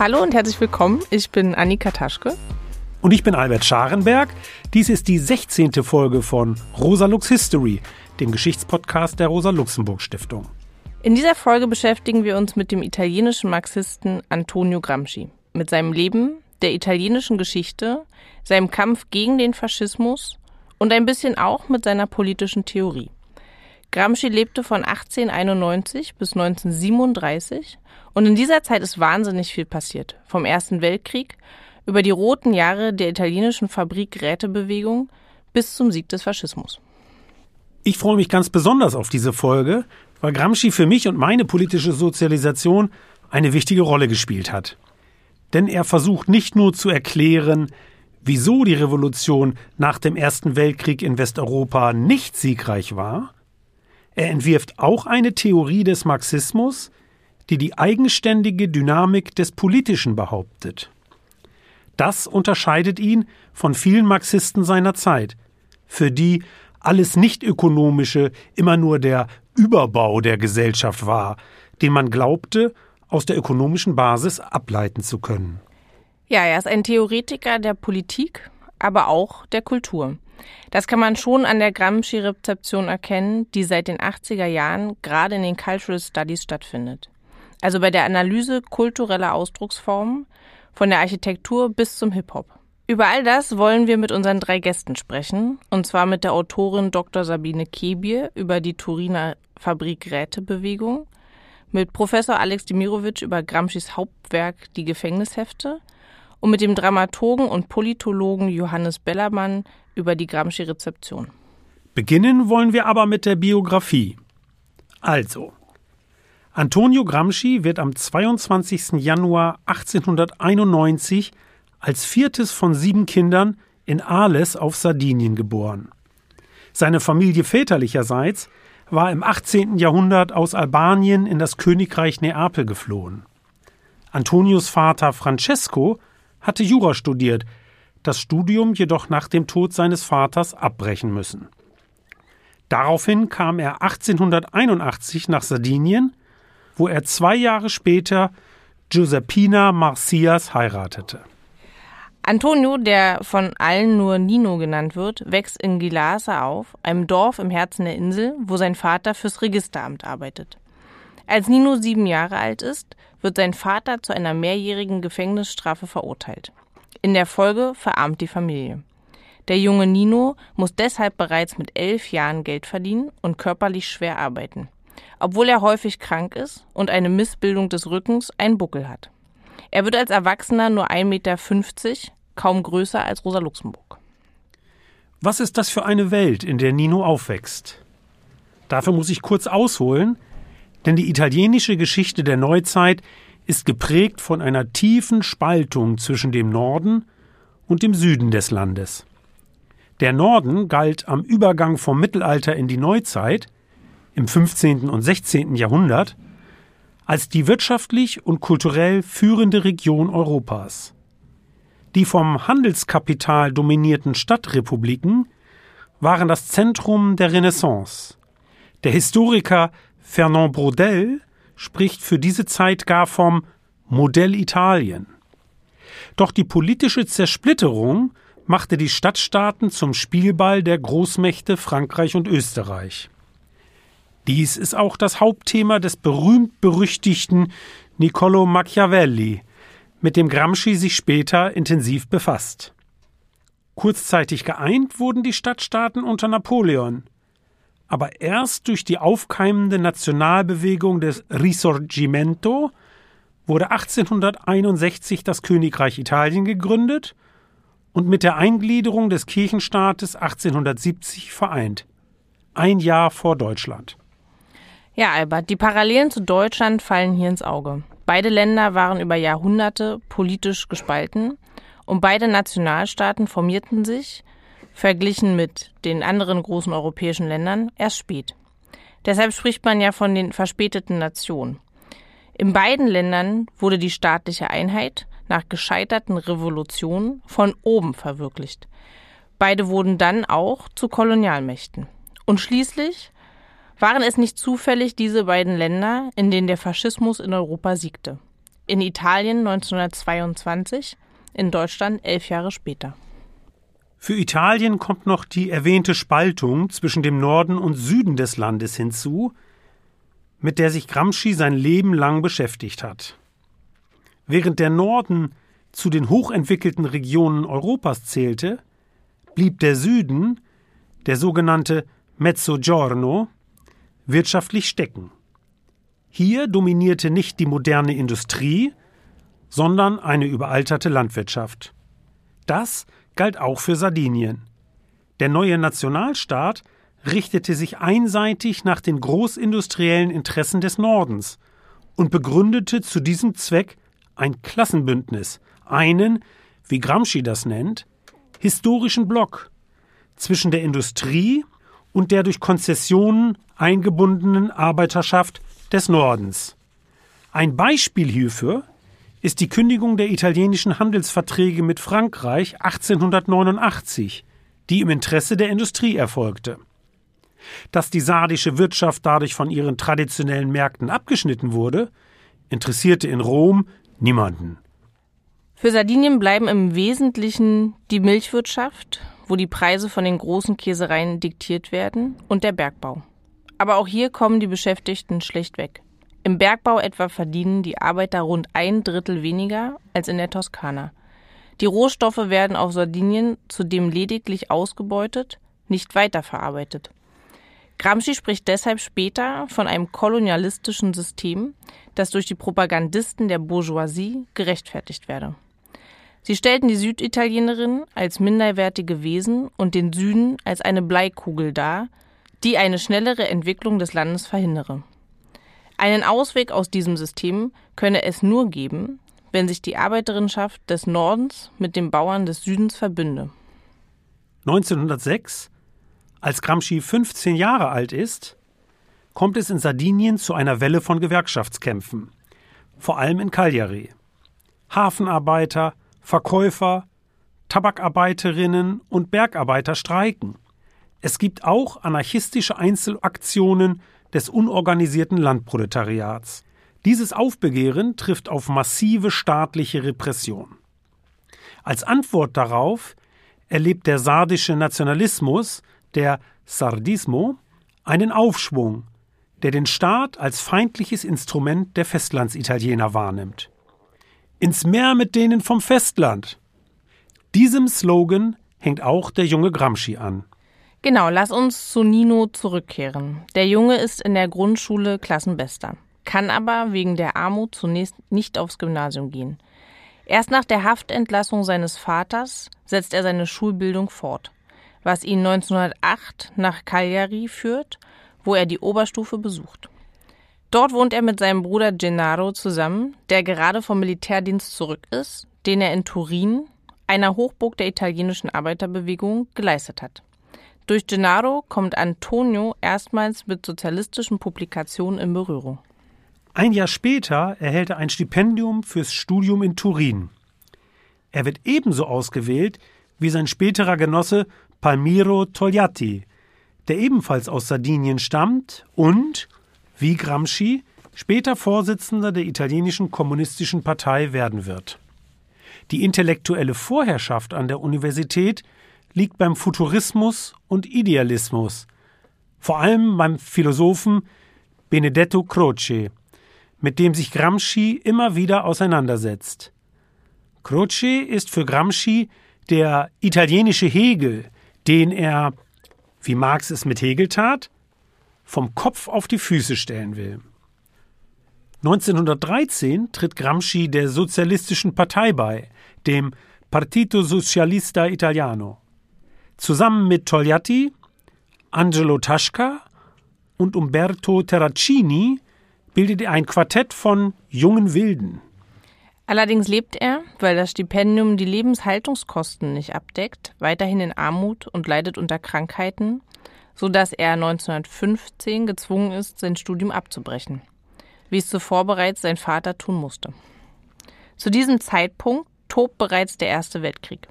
Hallo und herzlich willkommen. Ich bin Annika Taschke. Und ich bin Albert Scharenberg. Dies ist die 16. Folge von Rosa Lux History, dem Geschichtspodcast der Rosa Luxemburg Stiftung. In dieser Folge beschäftigen wir uns mit dem italienischen Marxisten Antonio Gramsci, mit seinem Leben, der italienischen Geschichte, seinem Kampf gegen den Faschismus und ein bisschen auch mit seiner politischen Theorie. Gramsci lebte von 1891 bis 1937 und in dieser Zeit ist wahnsinnig viel passiert. Vom Ersten Weltkrieg über die roten Jahre der italienischen Fabrik-Rätebewegung bis zum Sieg des Faschismus. Ich freue mich ganz besonders auf diese Folge, weil Gramsci für mich und meine politische Sozialisation eine wichtige Rolle gespielt hat. Denn er versucht nicht nur zu erklären, wieso die Revolution nach dem Ersten Weltkrieg in Westeuropa nicht siegreich war, er entwirft auch eine Theorie des Marxismus, die die eigenständige Dynamik des Politischen behauptet. Das unterscheidet ihn von vielen Marxisten seiner Zeit, für die alles Nichtökonomische immer nur der Überbau der Gesellschaft war, den man glaubte, aus der ökonomischen Basis ableiten zu können. Ja, er ist ein Theoretiker der Politik, aber auch der Kultur. Das kann man schon an der Gramsci-Rezeption erkennen, die seit den 80er Jahren gerade in den Cultural Studies stattfindet. Also bei der Analyse kultureller Ausdrucksformen, von der Architektur bis zum Hip-Hop. Über all das wollen wir mit unseren drei Gästen sprechen, und zwar mit der Autorin Dr. Sabine Kebier über die Turiner Fabrik-Rätebewegung, mit Professor Alex Demirovic über Gramscis Hauptwerk Die Gefängnishefte und mit dem Dramaturgen und Politologen Johannes Bellermann über die Gramsci-Rezeption. Beginnen wollen wir aber mit der Biografie. Also, Antonio Gramsci wird am 22. Januar 1891 als viertes von sieben Kindern in Arles auf Sardinien geboren. Seine Familie väterlicherseits war im 18. Jahrhundert aus Albanien in das Königreich Neapel geflohen. Antonios Vater Francesco hatte Jura studiert, das Studium jedoch nach dem Tod seines Vaters abbrechen müssen. Daraufhin kam er 1881 nach Sardinien, wo er zwei Jahre später Giuseppina Marcias heiratete. Antonio, der von allen nur Nino genannt wird, wächst in Gilasa auf, einem Dorf im Herzen der Insel, wo sein Vater fürs Registeramt arbeitet. Als Nino sieben Jahre alt ist, wird sein Vater zu einer mehrjährigen Gefängnisstrafe verurteilt. In der Folge verarmt die Familie. Der junge Nino muss deshalb bereits mit elf Jahren Geld verdienen und körperlich schwer arbeiten, obwohl er häufig krank ist und eine Missbildung des Rückens einen Buckel hat. Er wird als Erwachsener nur 1,50 Meter, kaum größer als Rosa Luxemburg. Was ist das für eine Welt, in der Nino aufwächst? Dafür muss ich kurz ausholen, denn die italienische Geschichte der Neuzeit ist geprägt von einer tiefen Spaltung zwischen dem Norden und dem Süden des Landes. Der Norden galt am Übergang vom Mittelalter in die Neuzeit im 15. und 16. Jahrhundert als die wirtschaftlich und kulturell führende Region Europas. Die vom Handelskapital dominierten Stadtrepubliken waren das Zentrum der Renaissance. Der Historiker Fernand Braudel spricht für diese Zeit gar vom Modell Italien. Doch die politische Zersplitterung machte die Stadtstaaten zum Spielball der Großmächte Frankreich und Österreich. Dies ist auch das Hauptthema des berühmt-berüchtigten Niccolo Machiavelli, mit dem Gramsci sich später intensiv befasst. Kurzzeitig geeint wurden die Stadtstaaten unter Napoleon aber erst durch die aufkeimende Nationalbewegung des Risorgimento wurde 1861 das Königreich Italien gegründet und mit der Eingliederung des Kirchenstaates 1870 vereint. Ein Jahr vor Deutschland. Ja, Albert, die Parallelen zu Deutschland fallen hier ins Auge. Beide Länder waren über Jahrhunderte politisch gespalten und beide Nationalstaaten formierten sich verglichen mit den anderen großen europäischen Ländern erst spät. Deshalb spricht man ja von den verspäteten Nationen. In beiden Ländern wurde die staatliche Einheit nach gescheiterten Revolutionen von oben verwirklicht. Beide wurden dann auch zu Kolonialmächten. Und schließlich waren es nicht zufällig diese beiden Länder, in denen der Faschismus in Europa siegte. in Italien 1922, in Deutschland elf Jahre später. Für Italien kommt noch die erwähnte Spaltung zwischen dem Norden und Süden des Landes hinzu, mit der sich Gramsci sein Leben lang beschäftigt hat. Während der Norden zu den hochentwickelten Regionen Europas zählte, blieb der Süden, der sogenannte Mezzogiorno, wirtschaftlich stecken. Hier dominierte nicht die moderne Industrie, sondern eine überalterte Landwirtschaft. Das galt auch für Sardinien. Der neue Nationalstaat richtete sich einseitig nach den großindustriellen Interessen des Nordens und begründete zu diesem Zweck ein Klassenbündnis, einen, wie Gramsci das nennt, historischen Block zwischen der Industrie und der durch Konzessionen eingebundenen Arbeiterschaft des Nordens. Ein Beispiel hierfür ist die Kündigung der italienischen Handelsverträge mit Frankreich 1889, die im Interesse der Industrie erfolgte. Dass die sardische Wirtschaft dadurch von ihren traditionellen Märkten abgeschnitten wurde, interessierte in Rom niemanden. Für Sardinien bleiben im Wesentlichen die Milchwirtschaft, wo die Preise von den großen Käsereien diktiert werden, und der Bergbau. Aber auch hier kommen die Beschäftigten schlecht weg. Im Bergbau etwa verdienen die Arbeiter rund ein Drittel weniger als in der Toskana. Die Rohstoffe werden auf Sardinien zudem lediglich ausgebeutet, nicht weiterverarbeitet. Gramsci spricht deshalb später von einem kolonialistischen System, das durch die Propagandisten der Bourgeoisie gerechtfertigt werde. Sie stellten die Süditalienerinnen als minderwertige Wesen und den Süden als eine Bleikugel dar, die eine schnellere Entwicklung des Landes verhindere. Einen Ausweg aus diesem System könne es nur geben, wenn sich die Arbeiterinnenschaft des Nordens mit den Bauern des Südens verbünde. 1906 als Gramsci 15 Jahre alt ist, kommt es in Sardinien zu einer Welle von Gewerkschaftskämpfen, vor allem in Cagliari. Hafenarbeiter, Verkäufer, Tabakarbeiterinnen und Bergarbeiter streiken. Es gibt auch anarchistische Einzelaktionen des unorganisierten Landproletariats. Dieses Aufbegehren trifft auf massive staatliche Repression. Als Antwort darauf erlebt der sardische Nationalismus der Sardismo, einen Aufschwung, der den Staat als feindliches Instrument der Festlandsitaliener wahrnimmt. Ins Meer mit denen vom Festland. Diesem Slogan hängt auch der junge Gramsci an. Genau, lass uns zu Nino zurückkehren. Der Junge ist in der Grundschule Klassenbester, kann aber wegen der Armut zunächst nicht aufs Gymnasium gehen. Erst nach der Haftentlassung seines Vaters setzt er seine Schulbildung fort was ihn 1908 nach Cagliari führt, wo er die Oberstufe besucht. Dort wohnt er mit seinem Bruder Gennaro zusammen, der gerade vom Militärdienst zurück ist, den er in Turin, einer Hochburg der italienischen Arbeiterbewegung, geleistet hat. Durch Gennaro kommt Antonio erstmals mit sozialistischen Publikationen in Berührung. Ein Jahr später erhält er ein Stipendium fürs Studium in Turin. Er wird ebenso ausgewählt wie sein späterer Genosse Palmiro Togliatti, der ebenfalls aus Sardinien stammt und, wie Gramsci, später Vorsitzender der italienischen kommunistischen Partei werden wird. Die intellektuelle Vorherrschaft an der Universität liegt beim Futurismus und Idealismus, vor allem beim Philosophen Benedetto Croce, mit dem sich Gramsci immer wieder auseinandersetzt. Croce ist für Gramsci der italienische Hegel, den er, wie Marx es mit Hegel tat, vom Kopf auf die Füße stellen will. 1913 tritt Gramsci der Sozialistischen Partei bei, dem Partito Socialista Italiano. Zusammen mit Togliatti, Angelo Tasca und Umberto Terracini bildet er ein Quartett von jungen Wilden. Allerdings lebt er, weil das Stipendium die Lebenshaltungskosten nicht abdeckt, weiterhin in Armut und leidet unter Krankheiten, so dass er 1915 gezwungen ist, sein Studium abzubrechen, wie es zuvor bereits sein Vater tun musste. Zu diesem Zeitpunkt tobt bereits der Erste Weltkrieg.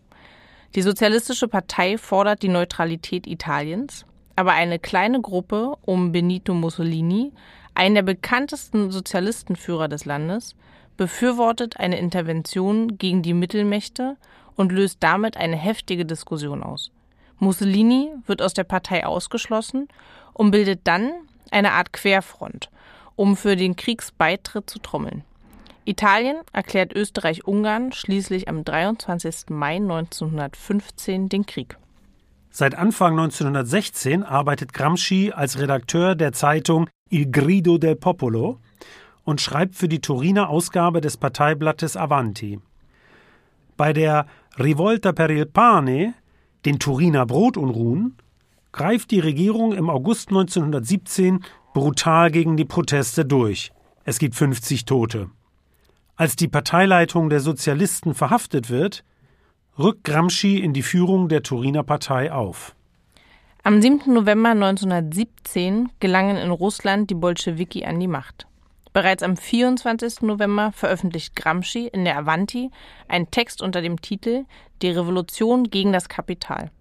Die Sozialistische Partei fordert die Neutralität Italiens, aber eine kleine Gruppe um Benito Mussolini, einen der bekanntesten Sozialistenführer des Landes, befürwortet eine Intervention gegen die Mittelmächte und löst damit eine heftige Diskussion aus. Mussolini wird aus der Partei ausgeschlossen und bildet dann eine Art Querfront, um für den Kriegsbeitritt zu trommeln. Italien erklärt Österreich-Ungarn schließlich am 23. Mai 1915 den Krieg. Seit Anfang 1916 arbeitet Gramsci als Redakteur der Zeitung Il Grido del Popolo und schreibt für die Turiner Ausgabe des Parteiblattes Avanti. Bei der Rivolta per il Pane, den Turiner Brotunruhen, greift die Regierung im August 1917 brutal gegen die Proteste durch. Es gibt 50 Tote. Als die Parteileitung der Sozialisten verhaftet wird, rückt Gramsci in die Führung der Turiner Partei auf. Am 7. November 1917 gelangen in Russland die Bolschewiki an die Macht. Bereits am 24. November veröffentlicht Gramsci in der Avanti einen Text unter dem Titel Die Revolution gegen das Kapital.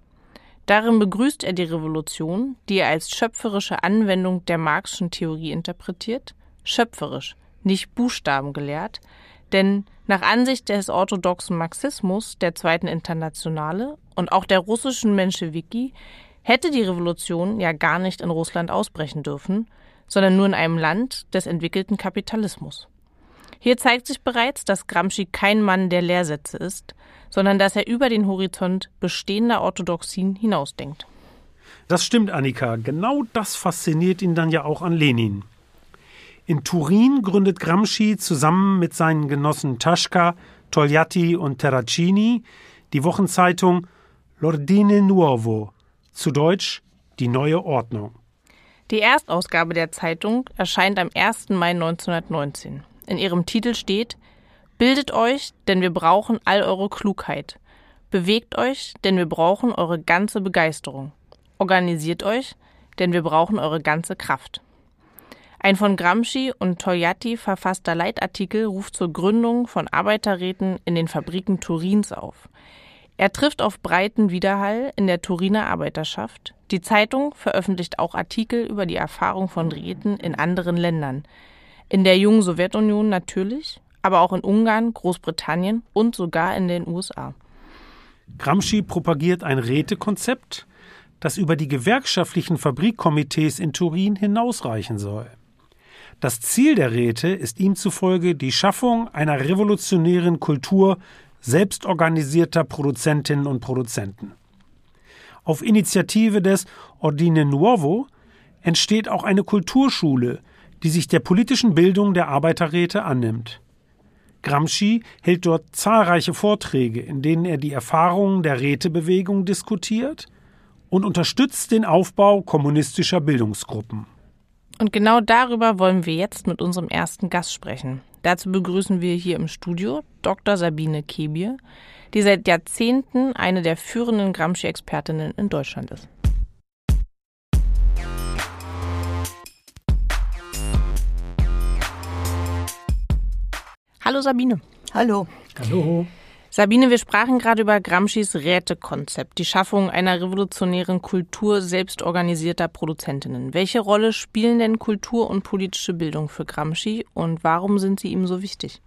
Darin begrüßt er die Revolution, die er als schöpferische Anwendung der Marxischen Theorie interpretiert, schöpferisch, nicht buchstabengelehrt, denn nach Ansicht des orthodoxen Marxismus der Zweiten Internationale und auch der russischen Menschewiki hätte die Revolution ja gar nicht in Russland ausbrechen dürfen, sondern nur in einem Land des entwickelten Kapitalismus. Hier zeigt sich bereits, dass Gramsci kein Mann der Lehrsätze ist, sondern dass er über den Horizont bestehender Orthodoxien hinausdenkt. Das stimmt, Annika. Genau das fasziniert ihn dann ja auch an Lenin. In Turin gründet Gramsci zusammen mit seinen Genossen Taschka, Togliatti und Terracini die Wochenzeitung L'Ordine Nuovo, zu Deutsch die neue Ordnung. Die Erstausgabe der Zeitung erscheint am 1. Mai 1919. In ihrem Titel steht Bildet euch, denn wir brauchen all eure Klugheit. Bewegt euch, denn wir brauchen eure ganze Begeisterung. Organisiert euch, denn wir brauchen eure ganze Kraft. Ein von Gramsci und Togliatti verfasster Leitartikel ruft zur Gründung von Arbeiterräten in den Fabriken Turins auf. Er trifft auf breiten Widerhall in der Turiner Arbeiterschaft. Die Zeitung veröffentlicht auch Artikel über die Erfahrung von Räten in anderen Ländern. In der jungen Sowjetunion natürlich, aber auch in Ungarn, Großbritannien und sogar in den USA. Gramsci propagiert ein Rätekonzept, das über die gewerkschaftlichen Fabrikkomitees in Turin hinausreichen soll. Das Ziel der Räte ist ihm zufolge die Schaffung einer revolutionären Kultur selbstorganisierter Produzentinnen und Produzenten. Auf Initiative des Ordine Nuovo entsteht auch eine Kulturschule, die sich der politischen Bildung der Arbeiterräte annimmt. Gramsci hält dort zahlreiche Vorträge, in denen er die Erfahrungen der Rätebewegung diskutiert und unterstützt den Aufbau kommunistischer Bildungsgruppen. Und genau darüber wollen wir jetzt mit unserem ersten Gast sprechen. Dazu begrüßen wir hier im Studio Dr. Sabine Kebier, die seit Jahrzehnten eine der führenden Gramsci-Expertinnen in Deutschland ist. Hallo Sabine. Hallo. Hallo. Sabine, wir sprachen gerade über Gramscis Rätekonzept, die Schaffung einer revolutionären Kultur selbstorganisierter Produzentinnen. Welche Rolle spielen denn Kultur und politische Bildung für Gramsci und warum sind sie ihm so wichtig?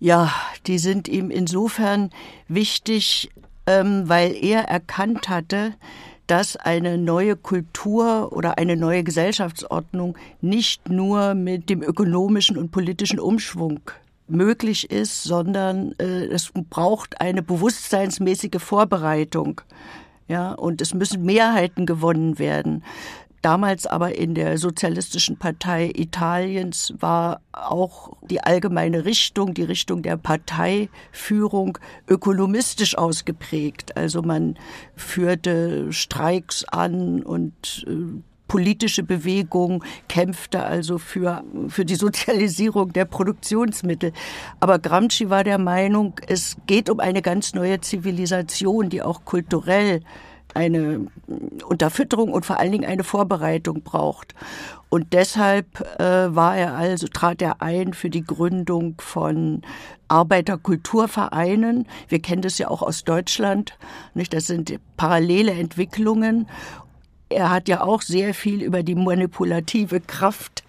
Ja, die sind ihm insofern wichtig, ähm, weil er erkannt hatte, dass eine neue Kultur oder eine neue Gesellschaftsordnung nicht nur mit dem ökonomischen und politischen Umschwung möglich ist, sondern äh, es braucht eine bewusstseinsmäßige Vorbereitung. Ja, und es müssen Mehrheiten gewonnen werden. Damals aber in der Sozialistischen Partei Italiens war auch die allgemeine Richtung, die Richtung der Parteiführung ökonomistisch ausgeprägt. Also man führte Streiks an und äh, politische Bewegung kämpfte also für, für die Sozialisierung der Produktionsmittel. Aber Gramsci war der Meinung, es geht um eine ganz neue Zivilisation, die auch kulturell eine Unterfütterung und vor allen Dingen eine Vorbereitung braucht. Und deshalb äh, war er also, trat er ein für die Gründung von Arbeiterkulturvereinen. Wir kennen das ja auch aus Deutschland, nicht? Das sind parallele Entwicklungen. Er hat ja auch sehr viel über die manipulative Kraft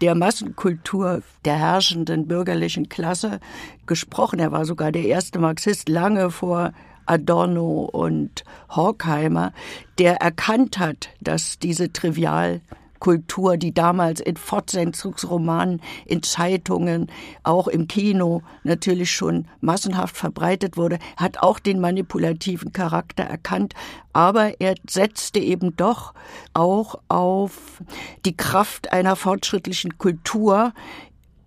der Massenkultur der herrschenden bürgerlichen Klasse gesprochen. Er war sogar der erste Marxist lange vor Adorno und Horkheimer, der erkannt hat, dass diese trivial Kultur, die damals in Fortsetzungsromanen, in Zeitungen, auch im Kino natürlich schon massenhaft verbreitet wurde, hat auch den manipulativen Charakter erkannt, aber er setzte eben doch auch auf die Kraft einer fortschrittlichen Kultur,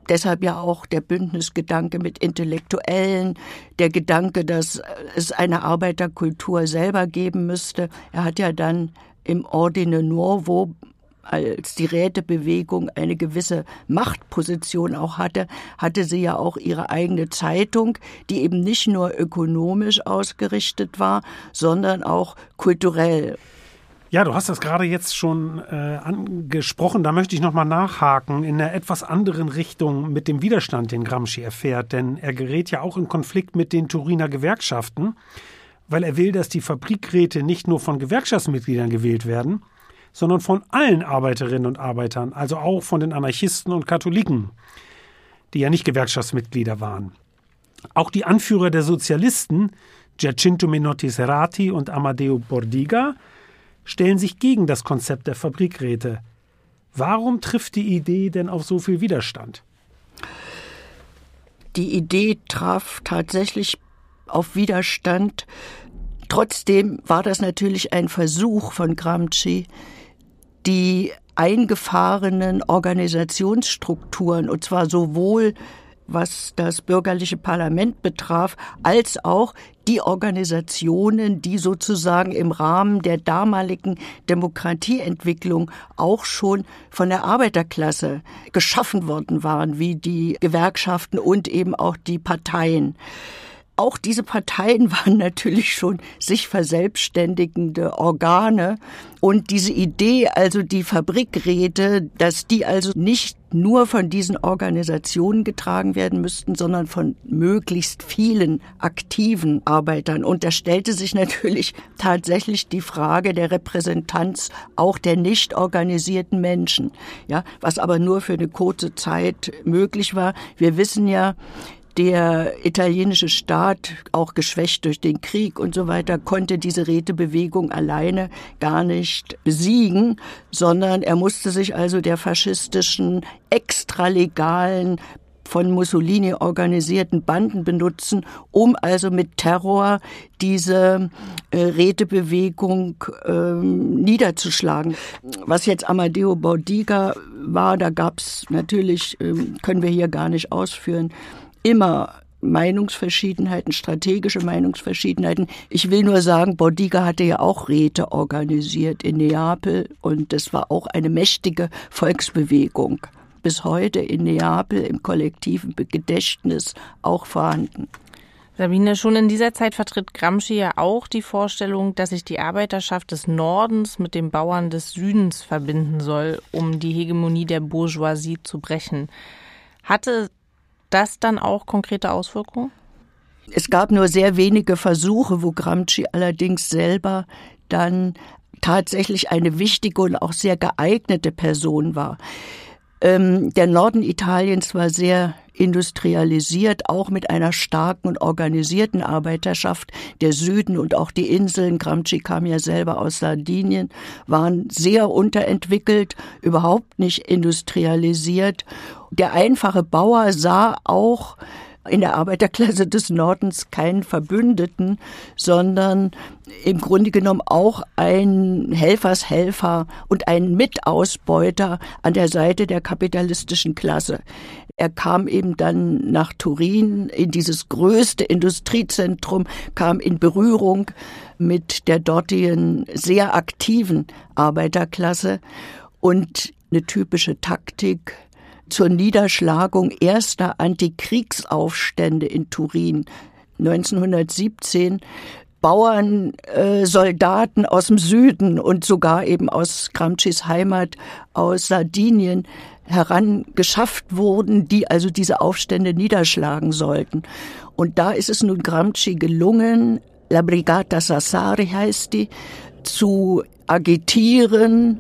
Deshalb ja auch der Bündnisgedanke mit Intellektuellen, der Gedanke, dass es eine Arbeiterkultur selber geben müsste. Er hat ja dann im Ordine Nuovo als die Rätebewegung eine gewisse Machtposition auch hatte, hatte sie ja auch ihre eigene Zeitung, die eben nicht nur ökonomisch ausgerichtet war, sondern auch kulturell. Ja, du hast das gerade jetzt schon äh, angesprochen. Da möchte ich nochmal nachhaken in einer etwas anderen Richtung mit dem Widerstand, den Gramsci erfährt. Denn er gerät ja auch in Konflikt mit den Turiner Gewerkschaften, weil er will, dass die Fabrikräte nicht nur von Gewerkschaftsmitgliedern gewählt werden, sondern von allen Arbeiterinnen und Arbeitern, also auch von den Anarchisten und Katholiken, die ja nicht Gewerkschaftsmitglieder waren. Auch die Anführer der Sozialisten, Giacinto Menotti Serrati und Amadeo Bordiga, stellen sich gegen das Konzept der Fabrikräte. Warum trifft die Idee denn auf so viel Widerstand? Die Idee traf tatsächlich auf Widerstand. Trotzdem war das natürlich ein Versuch von Gramsci, die eingefahrenen Organisationsstrukturen, und zwar sowohl was das bürgerliche Parlament betraf, als auch die Organisationen, die sozusagen im Rahmen der damaligen Demokratieentwicklung auch schon von der Arbeiterklasse geschaffen worden waren, wie die Gewerkschaften und eben auch die Parteien. Auch diese Parteien waren natürlich schon sich verselbstständigende Organe. Und diese Idee, also die Fabrikräte, dass die also nicht nur von diesen Organisationen getragen werden müssten, sondern von möglichst vielen aktiven Arbeitern. Und da stellte sich natürlich tatsächlich die Frage der Repräsentanz auch der nicht organisierten Menschen. Ja, was aber nur für eine kurze Zeit möglich war. Wir wissen ja, der italienische Staat, auch geschwächt durch den Krieg und so weiter, konnte diese Rätebewegung alleine gar nicht besiegen, sondern er musste sich also der faschistischen, extralegalen von Mussolini organisierten Banden benutzen, um also mit Terror diese äh, Rätebewegung ähm, niederzuschlagen. Was jetzt Amadeo Baudiga war, da gab's natürlich, ähm, können wir hier gar nicht ausführen, immer Meinungsverschiedenheiten, strategische Meinungsverschiedenheiten. Ich will nur sagen, Bodiga hatte ja auch Räte organisiert in Neapel und das war auch eine mächtige Volksbewegung. Bis heute in Neapel im kollektiven Gedächtnis auch vorhanden. Sabine, schon in dieser Zeit vertritt Gramsci ja auch die Vorstellung, dass sich die Arbeiterschaft des Nordens mit den Bauern des Südens verbinden soll, um die Hegemonie der Bourgeoisie zu brechen. Hatte das dann auch konkrete Auswirkungen? Es gab nur sehr wenige Versuche, wo Gramsci allerdings selber dann tatsächlich eine wichtige und auch sehr geeignete Person war. Ähm, der Norden Italiens war sehr industrialisiert, auch mit einer starken und organisierten Arbeiterschaft. Der Süden und auch die Inseln, Gramsci kam ja selber aus Sardinien, waren sehr unterentwickelt, überhaupt nicht industrialisiert. Der einfache Bauer sah auch in der Arbeiterklasse des Nordens keinen Verbündeten, sondern im Grunde genommen auch ein Helfershelfer und ein Mitausbeuter an der Seite der kapitalistischen Klasse. Er kam eben dann nach Turin in dieses größte Industriezentrum, kam in Berührung mit der dortigen sehr aktiven Arbeiterklasse und eine typische Taktik zur Niederschlagung erster Antikriegsaufstände in Turin 1917 Bauern, äh, Soldaten aus dem Süden und sogar eben aus Gramscis Heimat aus Sardinien herangeschafft wurden, die also diese Aufstände niederschlagen sollten. Und da ist es nun Gramsci gelungen, La Brigata Sassari heißt die, zu agitieren,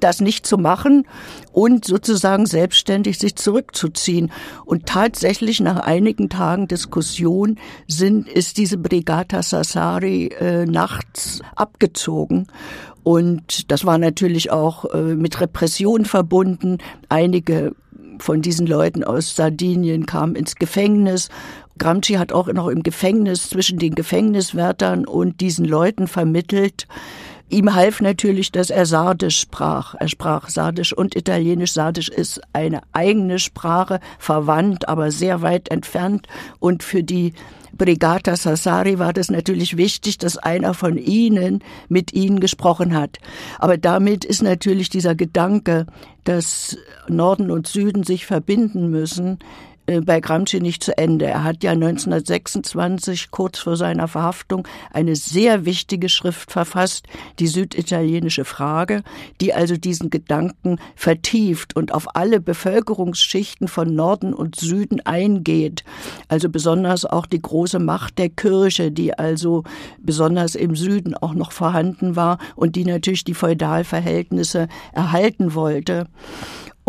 das nicht zu machen und sozusagen selbstständig sich zurückzuziehen. Und tatsächlich nach einigen Tagen Diskussion sind, ist diese Brigata Sassari äh, nachts abgezogen. Und das war natürlich auch äh, mit Repression verbunden. Einige von diesen Leuten aus Sardinien kamen ins Gefängnis. Gramsci hat auch noch im Gefängnis zwischen den Gefängniswärtern und diesen Leuten vermittelt, Ihm half natürlich, dass er Sardisch sprach. Er sprach Sardisch und Italienisch. Sardisch ist eine eigene Sprache, verwandt, aber sehr weit entfernt. Und für die Brigata Sassari war das natürlich wichtig, dass einer von ihnen mit ihnen gesprochen hat. Aber damit ist natürlich dieser Gedanke, dass Norden und Süden sich verbinden müssen, bei Gramsci nicht zu Ende. Er hat ja 1926, kurz vor seiner Verhaftung, eine sehr wichtige Schrift verfasst, die süditalienische Frage, die also diesen Gedanken vertieft und auf alle Bevölkerungsschichten von Norden und Süden eingeht. Also besonders auch die große Macht der Kirche, die also besonders im Süden auch noch vorhanden war und die natürlich die Feudalverhältnisse erhalten wollte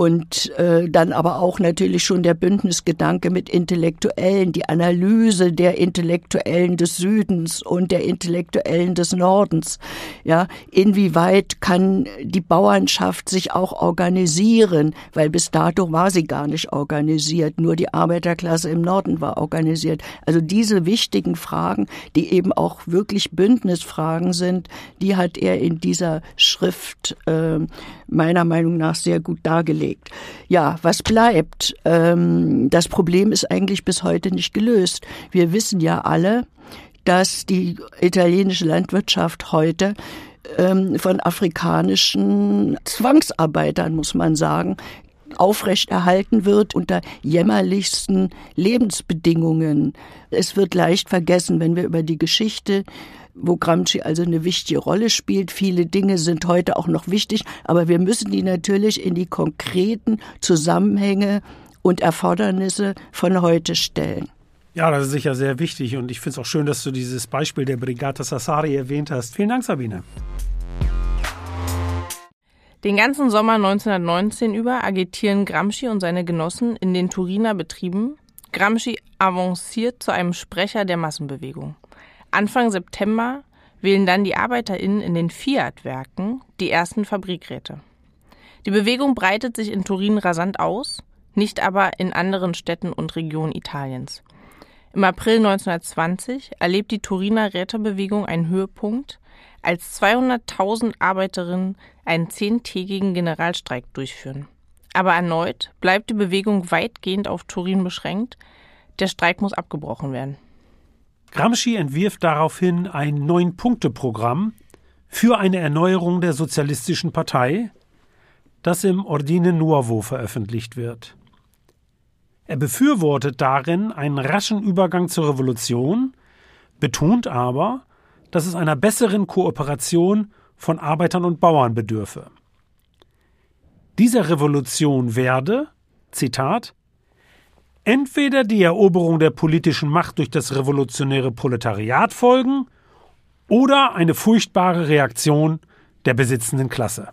und äh, dann aber auch natürlich schon der Bündnisgedanke mit Intellektuellen, die Analyse der Intellektuellen des Südens und der Intellektuellen des Nordens. Ja, inwieweit kann die Bauernschaft sich auch organisieren, weil bis dato war sie gar nicht organisiert, nur die Arbeiterklasse im Norden war organisiert. Also diese wichtigen Fragen, die eben auch wirklich Bündnisfragen sind, die hat er in dieser Schrift äh, meiner Meinung nach sehr gut dargelegt. Ja, was bleibt? Ähm, das Problem ist eigentlich bis heute nicht gelöst. Wir wissen ja alle, dass die italienische Landwirtschaft heute ähm, von afrikanischen Zwangsarbeitern, muss man sagen, aufrechterhalten wird unter jämmerlichsten Lebensbedingungen. Es wird leicht vergessen, wenn wir über die Geschichte wo Gramsci also eine wichtige Rolle spielt. Viele Dinge sind heute auch noch wichtig, aber wir müssen die natürlich in die konkreten Zusammenhänge und Erfordernisse von heute stellen. Ja, das ist sicher sehr wichtig und ich finde es auch schön, dass du dieses Beispiel der Brigata Sassari erwähnt hast. Vielen Dank, Sabine. Den ganzen Sommer 1919 über agitieren Gramsci und seine Genossen in den Turiner Betrieben. Gramsci avanciert zu einem Sprecher der Massenbewegung. Anfang September wählen dann die ArbeiterInnen in den Fiat-Werken die ersten Fabrikräte. Die Bewegung breitet sich in Turin rasant aus, nicht aber in anderen Städten und Regionen Italiens. Im April 1920 erlebt die Turiner Rätebewegung einen Höhepunkt, als 200.000 Arbeiterinnen einen zehntägigen Generalstreik durchführen. Aber erneut bleibt die Bewegung weitgehend auf Turin beschränkt. Der Streik muss abgebrochen werden. Gramsci entwirft daraufhin ein Neun-Punkte-Programm für eine Erneuerung der Sozialistischen Partei, das im Ordine Nuovo veröffentlicht wird. Er befürwortet darin einen raschen Übergang zur Revolution, betont aber, dass es einer besseren Kooperation von Arbeitern und Bauern bedürfe. Dieser Revolution werde, Zitat, entweder die Eroberung der politischen Macht durch das revolutionäre Proletariat folgen oder eine furchtbare Reaktion der besitzenden Klasse.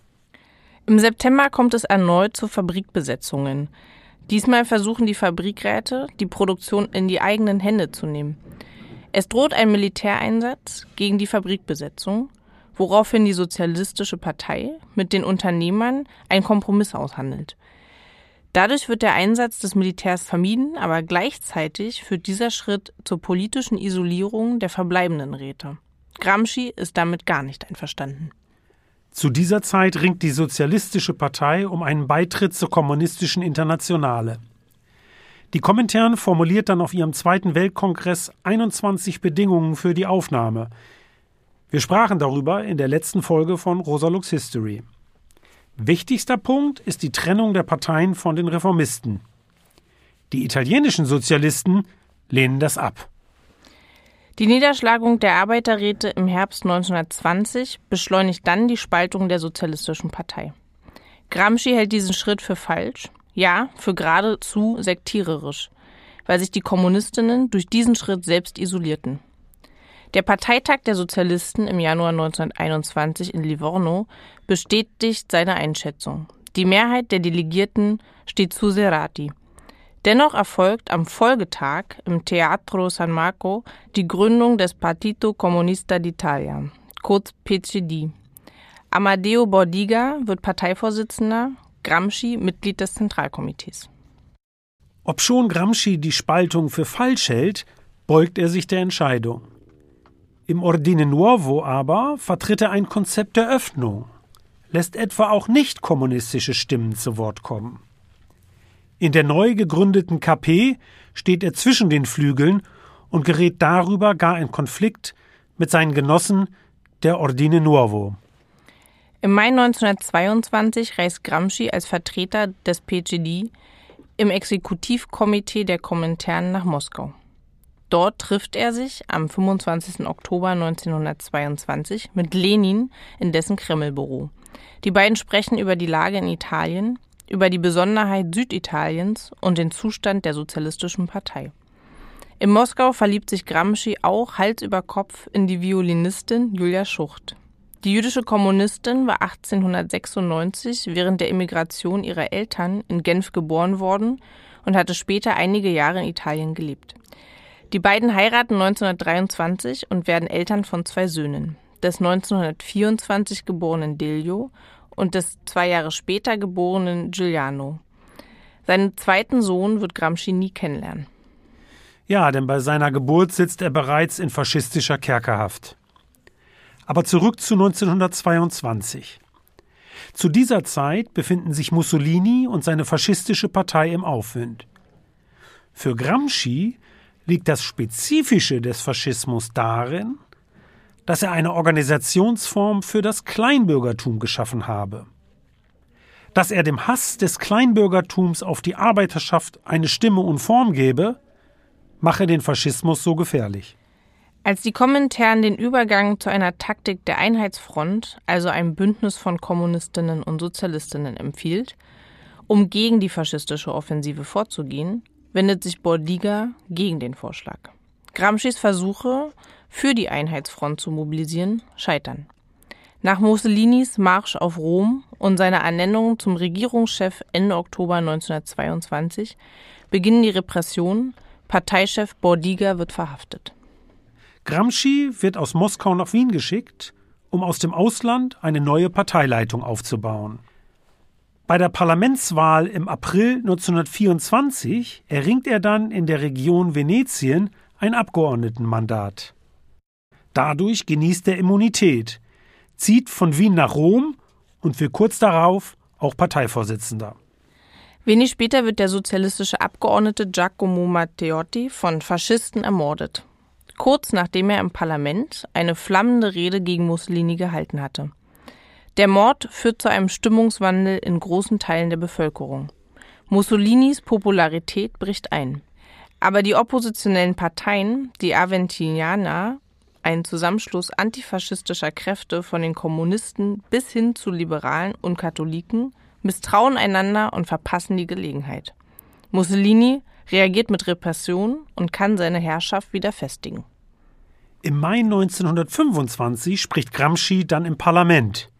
Im September kommt es erneut zu Fabrikbesetzungen. Diesmal versuchen die Fabrikräte, die Produktion in die eigenen Hände zu nehmen. Es droht ein Militäreinsatz gegen die Fabrikbesetzung, woraufhin die Sozialistische Partei mit den Unternehmern einen Kompromiss aushandelt. Dadurch wird der Einsatz des Militärs vermieden, aber gleichzeitig führt dieser Schritt zur politischen Isolierung der verbleibenden Räte. Gramsci ist damit gar nicht einverstanden. Zu dieser Zeit ringt die Sozialistische Partei um einen Beitritt zur Kommunistischen Internationale. Die Komintern formuliert dann auf ihrem zweiten Weltkongress 21 Bedingungen für die Aufnahme. Wir sprachen darüber in der letzten Folge von Rosalux History. Wichtigster Punkt ist die Trennung der Parteien von den Reformisten. Die italienischen Sozialisten lehnen das ab. Die Niederschlagung der Arbeiterräte im Herbst 1920 beschleunigt dann die Spaltung der Sozialistischen Partei. Gramsci hält diesen Schritt für falsch, ja, für geradezu sektiererisch, weil sich die Kommunistinnen durch diesen Schritt selbst isolierten. Der Parteitag der Sozialisten im Januar 1921 in Livorno bestätigt seine Einschätzung. Die Mehrheit der Delegierten steht zu Serati. Dennoch erfolgt am Folgetag im Teatro San Marco die Gründung des Partito Comunista d'Italia, kurz PCD. Amadeo Bordiga wird Parteivorsitzender, Gramsci Mitglied des Zentralkomitees. Obschon Gramsci die Spaltung für falsch hält, beugt er sich der Entscheidung. Im Ordine Nuovo aber vertritt er ein Konzept der Öffnung, lässt etwa auch nicht kommunistische Stimmen zu Wort kommen. In der neu gegründeten KP steht er zwischen den Flügeln und gerät darüber gar in Konflikt mit seinen Genossen der Ordine Nuovo. Im Mai 1922 reist Gramsci als Vertreter des PGD im Exekutivkomitee der Komintern nach Moskau. Dort trifft er sich am 25. Oktober 1922 mit Lenin in dessen Kremlbüro. Die beiden sprechen über die Lage in Italien, über die Besonderheit Süditaliens und den Zustand der Sozialistischen Partei. In Moskau verliebt sich Gramsci auch Hals über Kopf in die Violinistin Julia Schucht. Die jüdische Kommunistin war 1896 während der Emigration ihrer Eltern in Genf geboren worden und hatte später einige Jahre in Italien gelebt. Die beiden heiraten 1923 und werden Eltern von zwei Söhnen, des 1924 geborenen Delio und des zwei Jahre später geborenen Giuliano. Seinen zweiten Sohn wird Gramsci nie kennenlernen. Ja, denn bei seiner Geburt sitzt er bereits in faschistischer Kerkerhaft. Aber zurück zu 1922. Zu dieser Zeit befinden sich Mussolini und seine faschistische Partei im Aufwind. Für Gramsci liegt das Spezifische des Faschismus darin, dass er eine Organisationsform für das Kleinbürgertum geschaffen habe. Dass er dem Hass des Kleinbürgertums auf die Arbeiterschaft eine Stimme und Form gebe, mache den Faschismus so gefährlich. Als die Komintern den Übergang zu einer Taktik der Einheitsfront, also einem Bündnis von Kommunistinnen und Sozialistinnen, empfiehlt, um gegen die faschistische Offensive vorzugehen, wendet sich Bordiga gegen den Vorschlag. Gramscis Versuche, für die Einheitsfront zu mobilisieren, scheitern. Nach Mussolinis Marsch auf Rom und seiner Ernennung zum Regierungschef Ende Oktober 1922 beginnen die Repressionen, Parteichef Bordiga wird verhaftet. Gramsci wird aus Moskau nach Wien geschickt, um aus dem Ausland eine neue Parteileitung aufzubauen. Bei der Parlamentswahl im April 1924 erringt er dann in der Region Venetien ein Abgeordnetenmandat. Dadurch genießt er Immunität, zieht von Wien nach Rom und wird kurz darauf auch Parteivorsitzender. Wenig später wird der sozialistische Abgeordnete Giacomo Matteotti von Faschisten ermordet. Kurz nachdem er im Parlament eine flammende Rede gegen Mussolini gehalten hatte. Der Mord führt zu einem Stimmungswandel in großen Teilen der Bevölkerung. Mussolinis Popularität bricht ein. Aber die oppositionellen Parteien, die Aventinianer, ein Zusammenschluss antifaschistischer Kräfte von den Kommunisten bis hin zu Liberalen und Katholiken, misstrauen einander und verpassen die Gelegenheit. Mussolini reagiert mit Repression und kann seine Herrschaft wieder festigen. Im Mai 1925 spricht Gramsci dann im Parlament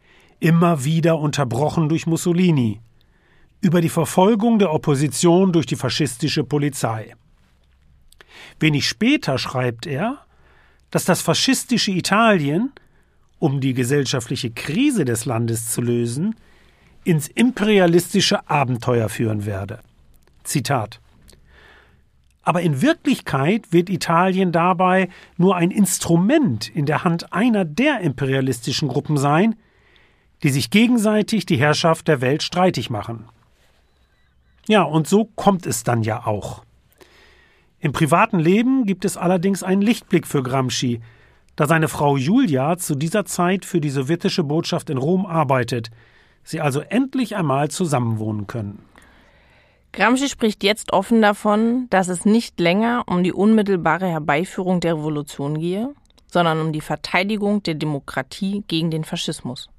immer wieder unterbrochen durch Mussolini, über die Verfolgung der Opposition durch die faschistische Polizei. Wenig später schreibt er, dass das faschistische Italien, um die gesellschaftliche Krise des Landes zu lösen, ins imperialistische Abenteuer führen werde. Zitat aber in Wirklichkeit wird Italien dabei nur ein Instrument in der Hand einer der imperialistischen Gruppen sein, die sich gegenseitig die Herrschaft der Welt streitig machen. Ja, und so kommt es dann ja auch. Im privaten Leben gibt es allerdings einen Lichtblick für Gramsci, da seine Frau Julia zu dieser Zeit für die sowjetische Botschaft in Rom arbeitet, sie also endlich einmal zusammenwohnen können. Gramsci spricht jetzt offen davon, dass es nicht länger um die unmittelbare Herbeiführung der Revolution gehe, sondern um die Verteidigung der Demokratie gegen den Faschismus.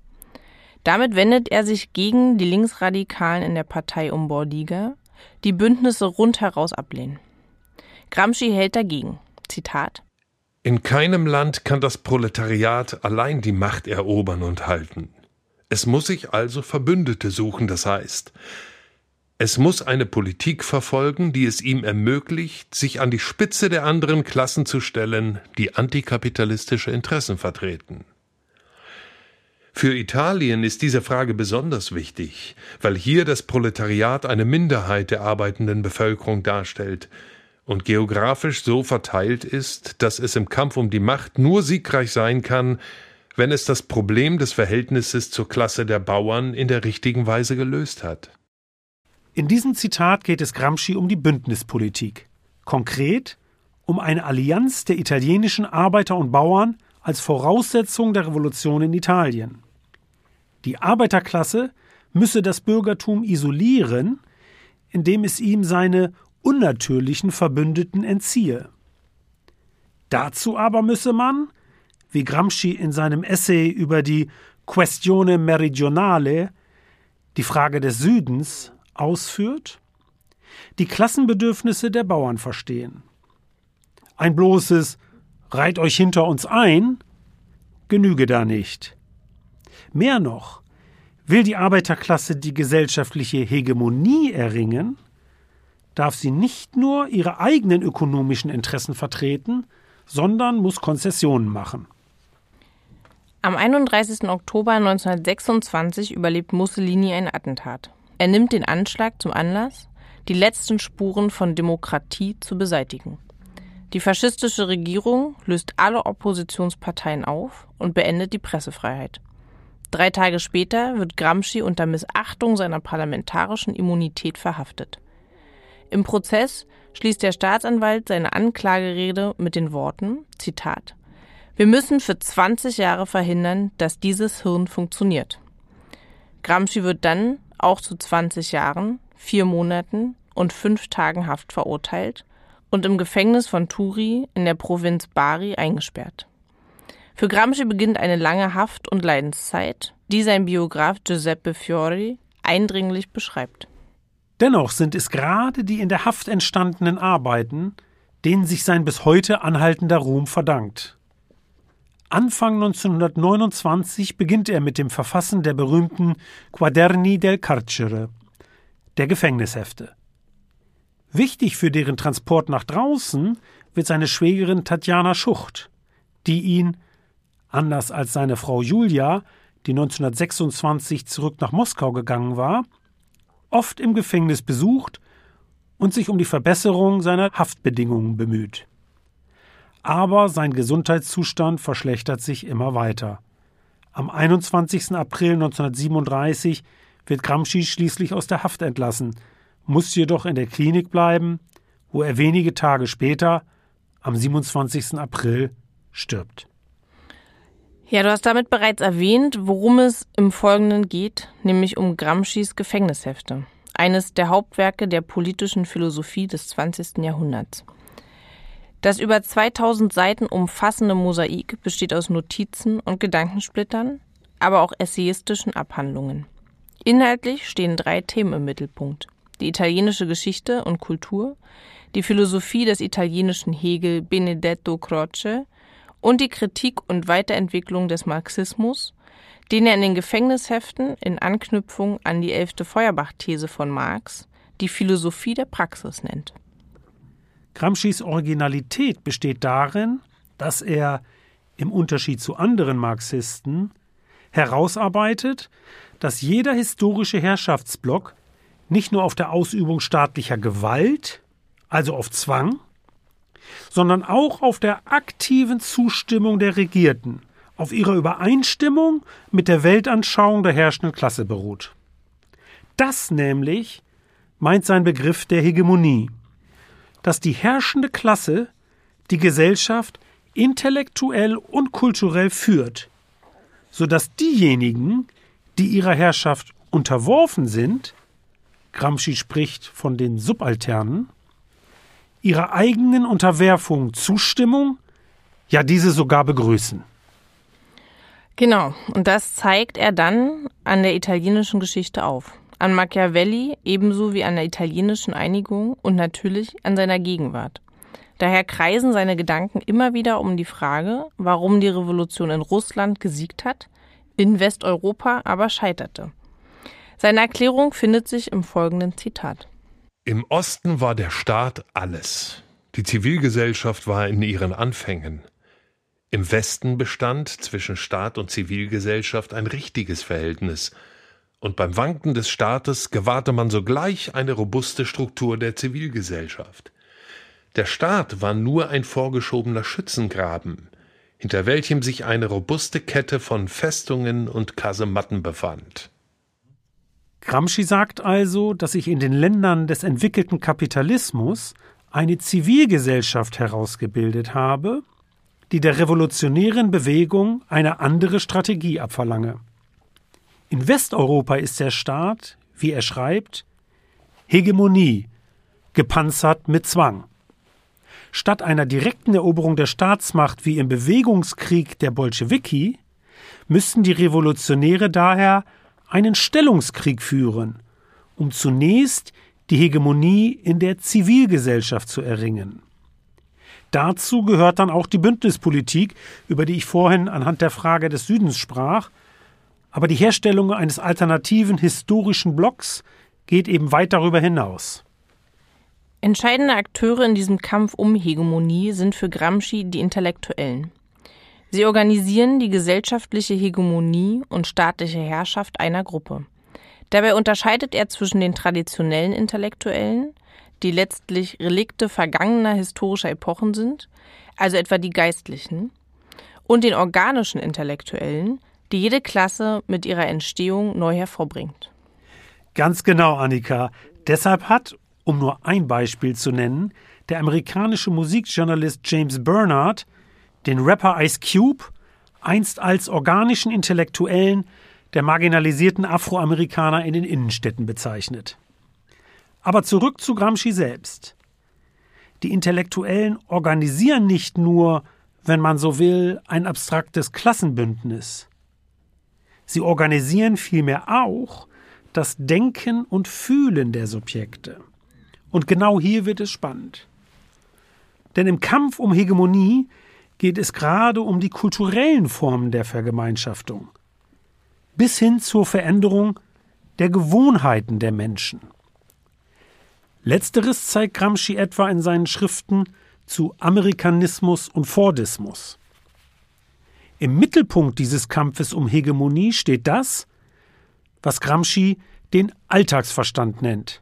Damit wendet er sich gegen die Linksradikalen in der Partei um Bordiga, die Bündnisse rundheraus ablehnen. Gramsci hält dagegen. Zitat In keinem Land kann das Proletariat allein die Macht erobern und halten. Es muss sich also Verbündete suchen, das heißt, es muss eine Politik verfolgen, die es ihm ermöglicht, sich an die Spitze der anderen Klassen zu stellen, die antikapitalistische Interessen vertreten. Für Italien ist diese Frage besonders wichtig, weil hier das Proletariat eine Minderheit der arbeitenden Bevölkerung darstellt und geografisch so verteilt ist, dass es im Kampf um die Macht nur siegreich sein kann, wenn es das Problem des Verhältnisses zur Klasse der Bauern in der richtigen Weise gelöst hat. In diesem Zitat geht es Gramsci um die Bündnispolitik. Konkret um eine Allianz der italienischen Arbeiter und Bauern als Voraussetzung der Revolution in Italien. Die Arbeiterklasse müsse das Bürgertum isolieren, indem es ihm seine unnatürlichen Verbündeten entziehe. Dazu aber müsse man, wie Gramsci in seinem Essay über die Questione Meridionale, die Frage des Südens, ausführt, die Klassenbedürfnisse der Bauern verstehen. Ein bloßes Reit euch hinter uns ein genüge da nicht. Mehr noch, will die Arbeiterklasse die gesellschaftliche Hegemonie erringen, darf sie nicht nur ihre eigenen ökonomischen Interessen vertreten, sondern muss Konzessionen machen. Am 31. Oktober 1926 überlebt Mussolini ein Attentat. Er nimmt den Anschlag zum Anlass, die letzten Spuren von Demokratie zu beseitigen. Die faschistische Regierung löst alle Oppositionsparteien auf und beendet die Pressefreiheit. Drei Tage später wird Gramsci unter Missachtung seiner parlamentarischen Immunität verhaftet. Im Prozess schließt der Staatsanwalt seine Anklagerede mit den Worten, Zitat, Wir müssen für 20 Jahre verhindern, dass dieses Hirn funktioniert. Gramsci wird dann auch zu 20 Jahren, vier Monaten und fünf Tagen Haft verurteilt und im Gefängnis von Turi in der Provinz Bari eingesperrt. Für Gramsci beginnt eine lange Haft- und Leidenszeit, die sein Biograf Giuseppe Fiori eindringlich beschreibt. Dennoch sind es gerade die in der Haft entstandenen Arbeiten, denen sich sein bis heute anhaltender Ruhm verdankt. Anfang 1929 beginnt er mit dem Verfassen der berühmten Quaderni del Carcere, der Gefängnishefte. Wichtig für deren Transport nach draußen wird seine Schwägerin Tatjana Schucht, die ihn, anders als seine Frau Julia, die 1926 zurück nach Moskau gegangen war, oft im Gefängnis besucht und sich um die Verbesserung seiner Haftbedingungen bemüht aber sein Gesundheitszustand verschlechtert sich immer weiter. Am 21. April 1937 wird Gramsci schließlich aus der Haft entlassen, muss jedoch in der Klinik bleiben, wo er wenige Tage später, am 27. April, stirbt. Ja, du hast damit bereits erwähnt, worum es im Folgenden geht, nämlich um Gramscis Gefängnishefte, eines der Hauptwerke der politischen Philosophie des 20. Jahrhunderts. Das über 2000 Seiten umfassende Mosaik besteht aus Notizen und Gedankensplittern, aber auch essayistischen Abhandlungen. Inhaltlich stehen drei Themen im Mittelpunkt. Die italienische Geschichte und Kultur, die Philosophie des italienischen Hegel Benedetto Croce und die Kritik und Weiterentwicklung des Marxismus, den er in den Gefängnisheften in Anknüpfung an die elfte Feuerbach-These von Marx die Philosophie der Praxis nennt. Gramscis Originalität besteht darin, dass er im Unterschied zu anderen Marxisten herausarbeitet, dass jeder historische Herrschaftsblock nicht nur auf der Ausübung staatlicher Gewalt, also auf Zwang, sondern auch auf der aktiven Zustimmung der Regierten, auf ihrer Übereinstimmung mit der Weltanschauung der herrschenden Klasse beruht. Das nämlich meint sein Begriff der Hegemonie dass die herrschende Klasse die Gesellschaft intellektuell und kulturell führt, so dass diejenigen, die ihrer Herrschaft unterworfen sind, Gramsci spricht von den Subalternen, ihrer eigenen Unterwerfung Zustimmung, ja diese sogar begrüßen. Genau, und das zeigt er dann an der italienischen Geschichte auf an Machiavelli ebenso wie an der italienischen Einigung und natürlich an seiner Gegenwart. Daher kreisen seine Gedanken immer wieder um die Frage, warum die Revolution in Russland gesiegt hat, in Westeuropa aber scheiterte. Seine Erklärung findet sich im folgenden Zitat. Im Osten war der Staat alles. Die Zivilgesellschaft war in ihren Anfängen. Im Westen bestand zwischen Staat und Zivilgesellschaft ein richtiges Verhältnis, und beim Wanken des Staates gewahrte man sogleich eine robuste Struktur der Zivilgesellschaft. Der Staat war nur ein vorgeschobener Schützengraben, hinter welchem sich eine robuste Kette von Festungen und Kasematten befand. Gramsci sagt also, dass sich in den Ländern des entwickelten Kapitalismus eine Zivilgesellschaft herausgebildet habe, die der revolutionären Bewegung eine andere Strategie abverlange. In Westeuropa ist der Staat, wie er schreibt, Hegemonie, gepanzert mit Zwang. Statt einer direkten Eroberung der Staatsmacht wie im Bewegungskrieg der Bolschewiki müssten die Revolutionäre daher einen Stellungskrieg führen, um zunächst die Hegemonie in der Zivilgesellschaft zu erringen. Dazu gehört dann auch die Bündnispolitik, über die ich vorhin anhand der Frage des Südens sprach, aber die Herstellung eines alternativen historischen Blocks geht eben weit darüber hinaus. Entscheidende Akteure in diesem Kampf um Hegemonie sind für Gramsci die Intellektuellen. Sie organisieren die gesellschaftliche Hegemonie und staatliche Herrschaft einer Gruppe. Dabei unterscheidet er zwischen den traditionellen Intellektuellen, die letztlich Relikte vergangener historischer Epochen sind, also etwa die Geistlichen, und den organischen Intellektuellen, die jede Klasse mit ihrer Entstehung neu hervorbringt. Ganz genau, Annika. Deshalb hat, um nur ein Beispiel zu nennen, der amerikanische Musikjournalist James Bernard den Rapper Ice Cube einst als organischen Intellektuellen der marginalisierten Afroamerikaner in den Innenstädten bezeichnet. Aber zurück zu Gramsci selbst. Die Intellektuellen organisieren nicht nur, wenn man so will, ein abstraktes Klassenbündnis. Sie organisieren vielmehr auch das Denken und Fühlen der Subjekte. Und genau hier wird es spannend. Denn im Kampf um Hegemonie geht es gerade um die kulturellen Formen der Vergemeinschaftung, bis hin zur Veränderung der Gewohnheiten der Menschen. Letzteres zeigt Gramsci etwa in seinen Schriften zu Amerikanismus und Fordismus. Im Mittelpunkt dieses Kampfes um Hegemonie steht das, was Gramsci den Alltagsverstand nennt.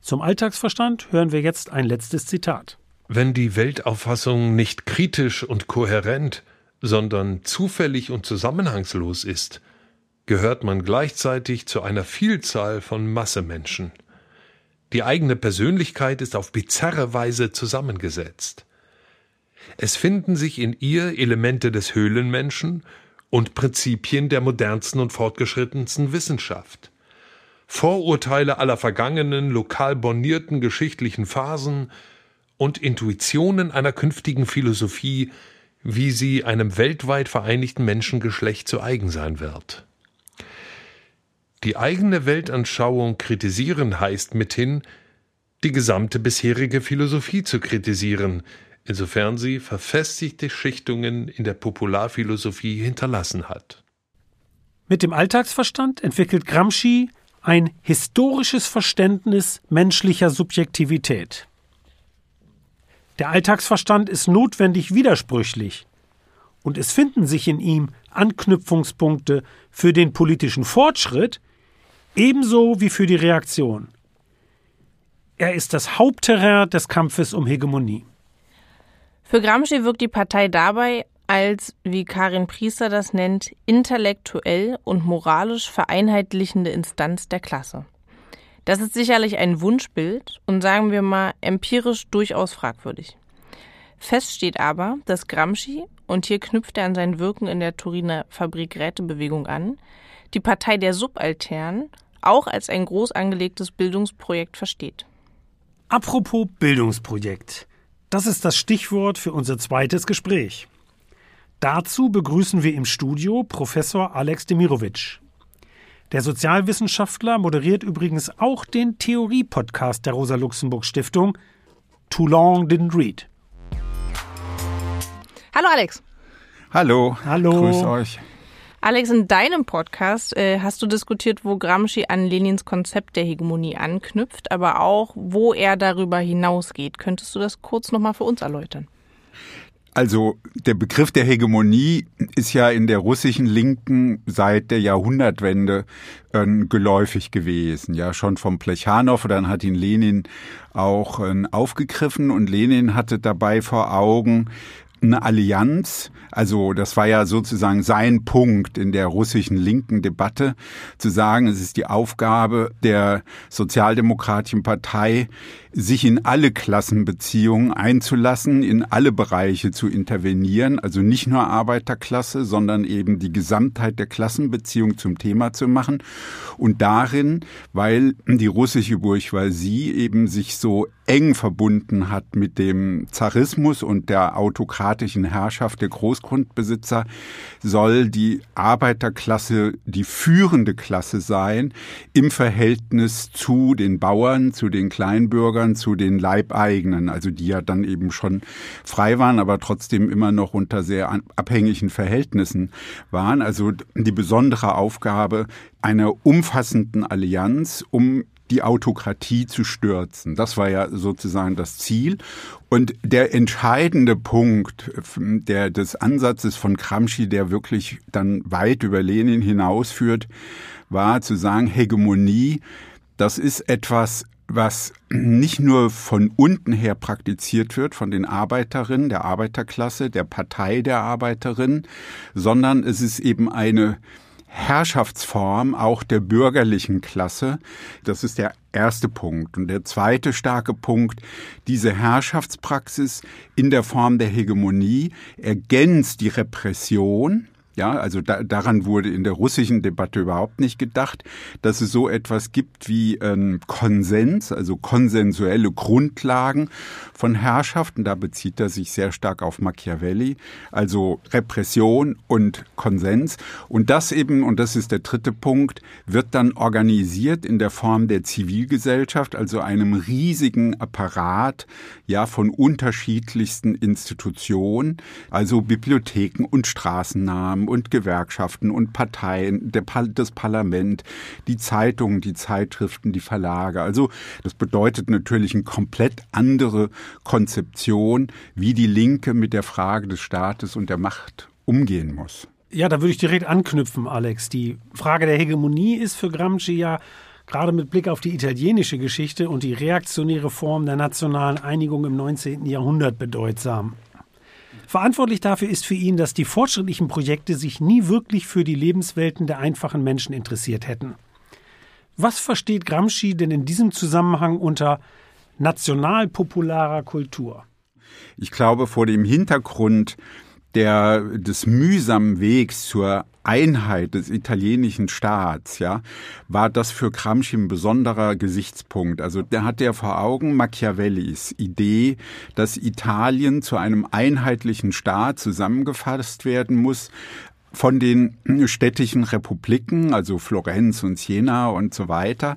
Zum Alltagsverstand hören wir jetzt ein letztes Zitat. Wenn die Weltauffassung nicht kritisch und kohärent, sondern zufällig und zusammenhangslos ist, gehört man gleichzeitig zu einer Vielzahl von Massemenschen. Die eigene Persönlichkeit ist auf bizarre Weise zusammengesetzt. Es finden sich in ihr Elemente des Höhlenmenschen und Prinzipien der modernsten und fortgeschrittensten Wissenschaft. Vorurteile aller vergangenen, lokal bornierten geschichtlichen Phasen, und Intuitionen einer künftigen Philosophie, wie sie einem weltweit vereinigten Menschengeschlecht zu eigen sein wird. Die eigene Weltanschauung kritisieren heißt mithin, die gesamte bisherige Philosophie zu kritisieren, insofern sie verfestigte Schichtungen in der Popularphilosophie hinterlassen hat. Mit dem Alltagsverstand entwickelt Gramsci ein historisches Verständnis menschlicher Subjektivität. Der Alltagsverstand ist notwendig widersprüchlich, und es finden sich in ihm Anknüpfungspunkte für den politischen Fortschritt ebenso wie für die Reaktion. Er ist das Hauptterrain des Kampfes um Hegemonie. Für Gramsci wirkt die Partei dabei als, wie Karin Priester das nennt, intellektuell und moralisch vereinheitlichende Instanz der Klasse. Das ist sicherlich ein Wunschbild und sagen wir mal empirisch durchaus fragwürdig. Fest steht aber, dass Gramsci, und hier knüpft er an sein Wirken in der Turiner Fabrik Rätebewegung an, die Partei der Subalternen auch als ein groß angelegtes Bildungsprojekt versteht. Apropos Bildungsprojekt. Das ist das Stichwort für unser zweites Gespräch. Dazu begrüßen wir im Studio Professor Alex Demirovic. Der Sozialwissenschaftler moderiert übrigens auch den Theorie-Podcast der Rosa-Luxemburg-Stiftung Too Long Didn't Read. Hallo Alex. Hallo. Hallo. Grüß euch. Alex, in deinem Podcast äh, hast du diskutiert, wo Gramsci an Lenins Konzept der Hegemonie anknüpft, aber auch, wo er darüber hinausgeht. Könntest du das kurz nochmal für uns erläutern? Also der Begriff der Hegemonie ist ja in der russischen Linken seit der Jahrhundertwende äh, geläufig gewesen. Ja, schon vom Plechanow, dann hat ihn Lenin auch äh, aufgegriffen und Lenin hatte dabei vor Augen, eine Allianz, also das war ja sozusagen sein Punkt in der russischen linken Debatte, zu sagen, es ist die Aufgabe der Sozialdemokratischen Partei, sich in alle Klassenbeziehungen einzulassen, in alle Bereiche zu intervenieren, also nicht nur Arbeiterklasse, sondern eben die Gesamtheit der Klassenbeziehung zum Thema zu machen. Und darin, weil die russische Bourgeoisie eben sich so eng verbunden hat mit dem Zarismus und der autokratischen Herrschaft der Großgrundbesitzer, soll die Arbeiterklasse die führende Klasse sein im Verhältnis zu den Bauern, zu den Kleinbürgern, zu den Leibeigenen, also die ja dann eben schon frei waren, aber trotzdem immer noch unter sehr abhängigen Verhältnissen waren. Also die besondere Aufgabe einer umfassenden Allianz, um die Autokratie zu stürzen. Das war ja sozusagen das Ziel. Und der entscheidende Punkt der, des Ansatzes von Gramsci, der wirklich dann weit über Lenin hinausführt, war zu sagen, Hegemonie, das ist etwas, was nicht nur von unten her praktiziert wird, von den Arbeiterinnen, der Arbeiterklasse, der Partei der Arbeiterinnen, sondern es ist eben eine Herrschaftsform auch der bürgerlichen Klasse. Das ist der erste Punkt. Und der zweite starke Punkt, diese Herrschaftspraxis in der Form der Hegemonie ergänzt die Repression, ja, also da, daran wurde in der russischen Debatte überhaupt nicht gedacht, dass es so etwas gibt wie ähm, Konsens, also konsensuelle Grundlagen von Herrschaften. Da bezieht er sich sehr stark auf Machiavelli, also Repression und Konsens. Und das eben, und das ist der dritte Punkt, wird dann organisiert in der Form der Zivilgesellschaft, also einem riesigen Apparat, ja, von unterschiedlichsten Institutionen, also Bibliotheken und Straßennamen und Gewerkschaften und Parteien, der, das Parlament, die Zeitungen, die Zeitschriften, die Verlage. Also das bedeutet natürlich eine komplett andere Konzeption, wie die Linke mit der Frage des Staates und der Macht umgehen muss. Ja, da würde ich direkt anknüpfen, Alex. Die Frage der Hegemonie ist für Gramsci ja gerade mit Blick auf die italienische Geschichte und die reaktionäre Form der nationalen Einigung im 19. Jahrhundert bedeutsam. Verantwortlich dafür ist für ihn, dass die fortschrittlichen Projekte sich nie wirklich für die Lebenswelten der einfachen Menschen interessiert hätten. Was versteht Gramsci denn in diesem Zusammenhang unter nationalpopularer Kultur? Ich glaube, vor dem Hintergrund der, des mühsamen Wegs zur Einheit des italienischen Staats, ja, war das für Gramsci ein besonderer Gesichtspunkt. Also der hat ja vor Augen Machiavellis Idee, dass Italien zu einem einheitlichen Staat zusammengefasst werden muss, von den städtischen Republiken, also Florenz und Siena und so weiter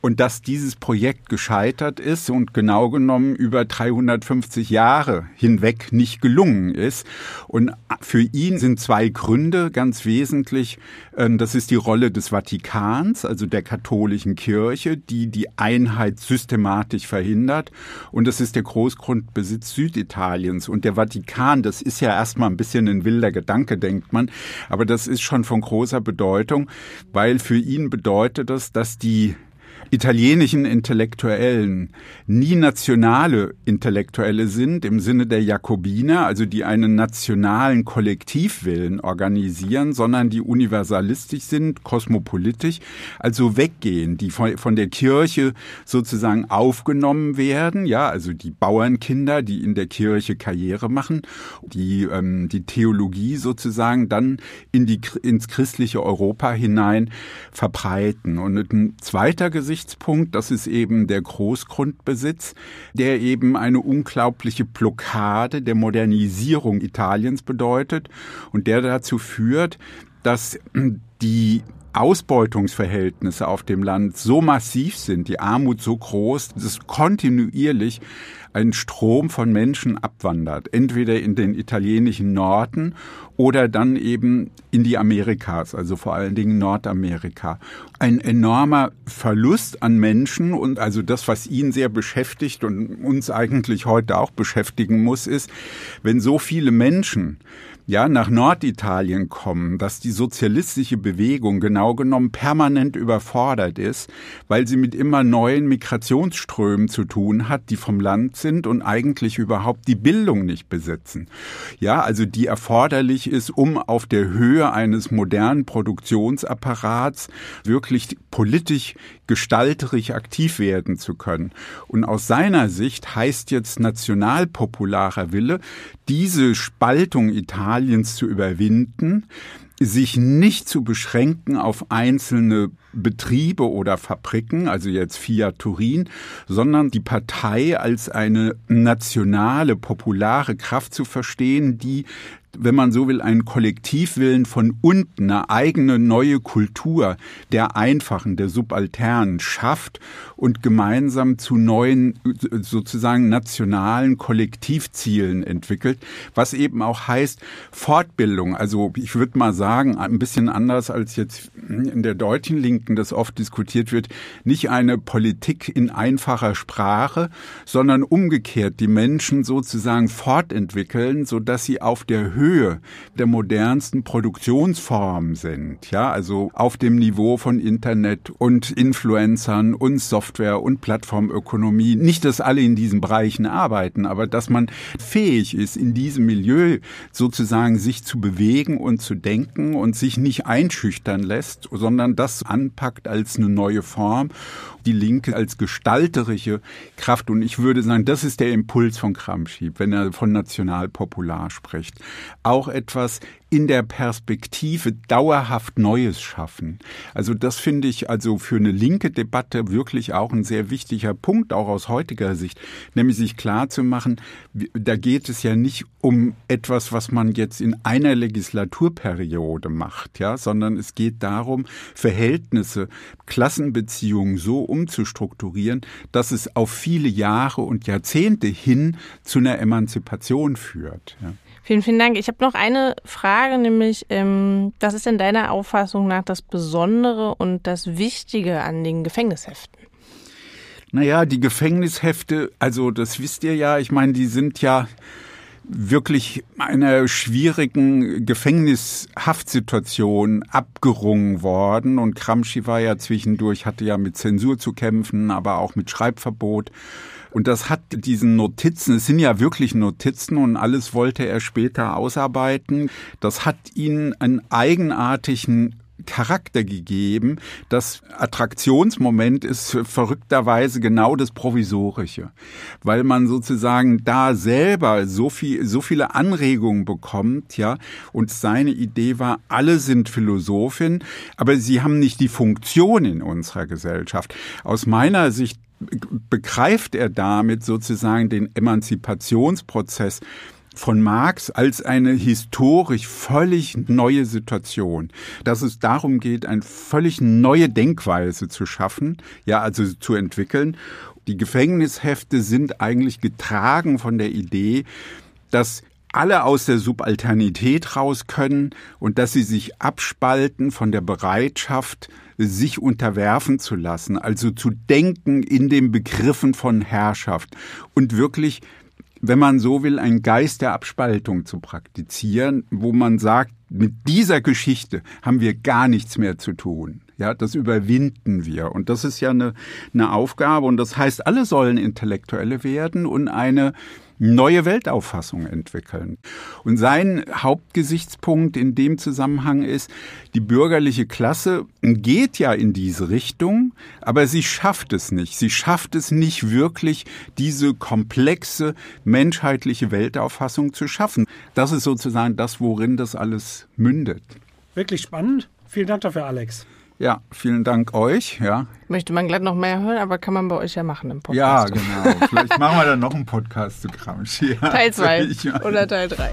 und dass dieses Projekt gescheitert ist und genau genommen über 350 Jahre hinweg nicht gelungen ist. Und für ihn sind zwei Gründe ganz wesentlich. Ähm, das ist die Rolle des Vatikans, also der katholischen Kirche, die die Einheit systematisch verhindert. Und das ist der Großgrundbesitz Süditaliens. Und der Vatikan, das ist ja erstmal ein bisschen ein wilder Gedanke, denkt man. Aber das ist schon von großer Bedeutung, weil für ihn bedeutet das, dass die italienischen Intellektuellen nie nationale Intellektuelle sind im Sinne der Jakobiner, also die einen nationalen Kollektivwillen organisieren, sondern die universalistisch sind, kosmopolitisch, also weggehen, die von, der Kirche sozusagen aufgenommen werden, ja, also die Bauernkinder, die in der Kirche Karriere machen, die ähm, die Theologie sozusagen dann in die ins christliche Europa hinein verbreiten. Und ein zweiter Gesicht Gesichtspunkt, das ist eben der Großgrundbesitz, der eben eine unglaubliche Blockade der Modernisierung Italiens bedeutet und der dazu führt, dass die Ausbeutungsverhältnisse auf dem Land so massiv sind, die Armut so groß, dass kontinuierlich ein Strom von Menschen abwandert, entweder in den italienischen Norden oder dann eben in die Amerikas, also vor allen Dingen Nordamerika. Ein enormer Verlust an Menschen und also das, was ihn sehr beschäftigt und uns eigentlich heute auch beschäftigen muss, ist, wenn so viele Menschen ja, nach Norditalien kommen, dass die sozialistische Bewegung genau genommen permanent überfordert ist, weil sie mit immer neuen Migrationsströmen zu tun hat, die vom Land sind und eigentlich überhaupt die Bildung nicht besitzen. Ja, also die erforderlich ist, um auf der Höhe eines modernen Produktionsapparats wirklich politisch gestalterisch aktiv werden zu können. Und aus seiner Sicht heißt jetzt nationalpopularer Wille, diese Spaltung Italiens zu überwinden, sich nicht zu beschränken auf einzelne Betriebe oder Fabriken, also jetzt Fiat Turin, sondern die Partei als eine nationale, populare Kraft zu verstehen, die wenn man so will, einen Kollektivwillen von unten, eine eigene neue Kultur der Einfachen, der Subalternen schafft und gemeinsam zu neuen, sozusagen nationalen Kollektivzielen entwickelt, was eben auch heißt Fortbildung. Also ich würde mal sagen, ein bisschen anders als jetzt in der deutschen Linken das oft diskutiert wird, nicht eine Politik in einfacher Sprache, sondern umgekehrt die Menschen sozusagen fortentwickeln, so dass sie auf der Höhe Höhe der modernsten Produktionsformen sind, ja, also auf dem Niveau von Internet und Influencern und Software und Plattformökonomie. Nicht, dass alle in diesen Bereichen arbeiten, aber dass man fähig ist, in diesem Milieu sozusagen sich zu bewegen und zu denken und sich nicht einschüchtern lässt, sondern das anpackt als eine neue Form die Linke als gestalterische Kraft. Und ich würde sagen, das ist der Impuls von Gramsci, wenn er von nationalpopular spricht. Auch etwas in der Perspektive dauerhaft Neues schaffen. Also das finde ich also für eine linke Debatte wirklich auch ein sehr wichtiger Punkt, auch aus heutiger Sicht, nämlich sich klar zu machen, da geht es ja nicht um etwas, was man jetzt in einer Legislaturperiode macht, ja, sondern es geht darum, Verhältnisse, Klassenbeziehungen so umzustrukturieren, dass es auf viele Jahre und Jahrzehnte hin zu einer Emanzipation führt. Ja. Vielen, vielen Dank. Ich habe noch eine Frage, nämlich, ähm, was ist denn deiner Auffassung nach das Besondere und das Wichtige an den Gefängnisheften? Naja, die Gefängnishefte, also das wisst ihr ja, ich meine, die sind ja wirklich einer schwierigen Gefängnishaftsituation abgerungen worden. Und Gramsci war ja zwischendurch, hatte ja mit Zensur zu kämpfen, aber auch mit Schreibverbot. Und das hat diesen Notizen, es sind ja wirklich Notizen und alles wollte er später ausarbeiten. Das hat ihn einen eigenartigen Charakter gegeben. Das Attraktionsmoment ist verrückterweise genau das Provisorische, weil man sozusagen da selber so viel, so viele Anregungen bekommt, ja. Und seine Idee war, alle sind Philosophin, aber sie haben nicht die Funktion in unserer Gesellschaft. Aus meiner Sicht begreift er damit sozusagen den Emanzipationsprozess von Marx als eine historisch völlig neue Situation, dass es darum geht, eine völlig neue Denkweise zu schaffen, ja, also zu entwickeln. Die Gefängnishefte sind eigentlich getragen von der Idee, dass alle aus der Subalternität raus können und dass sie sich abspalten von der Bereitschaft, sich unterwerfen zu lassen, also zu denken in den Begriffen von Herrschaft und wirklich wenn man so will, einen Geist der Abspaltung zu praktizieren, wo man sagt, mit dieser Geschichte haben wir gar nichts mehr zu tun. Ja, das überwinden wir. Und das ist ja eine, eine Aufgabe. Und das heißt, alle sollen Intellektuelle werden und eine neue Weltauffassung entwickeln. Und sein Hauptgesichtspunkt in dem Zusammenhang ist, die bürgerliche Klasse geht ja in diese Richtung, aber sie schafft es nicht. Sie schafft es nicht wirklich, diese komplexe menschheitliche Weltauffassung zu schaffen. Das ist sozusagen das, worin das alles mündet. Wirklich spannend. Vielen Dank dafür, Alex. Ja, vielen Dank euch. Ja. Möchte man gleich noch mehr hören, aber kann man bei euch ja machen im Podcast. Ja, genau. Vielleicht machen wir dann noch einen Podcast zu Gramsci. Ja, Teil 2 oder Teil 3.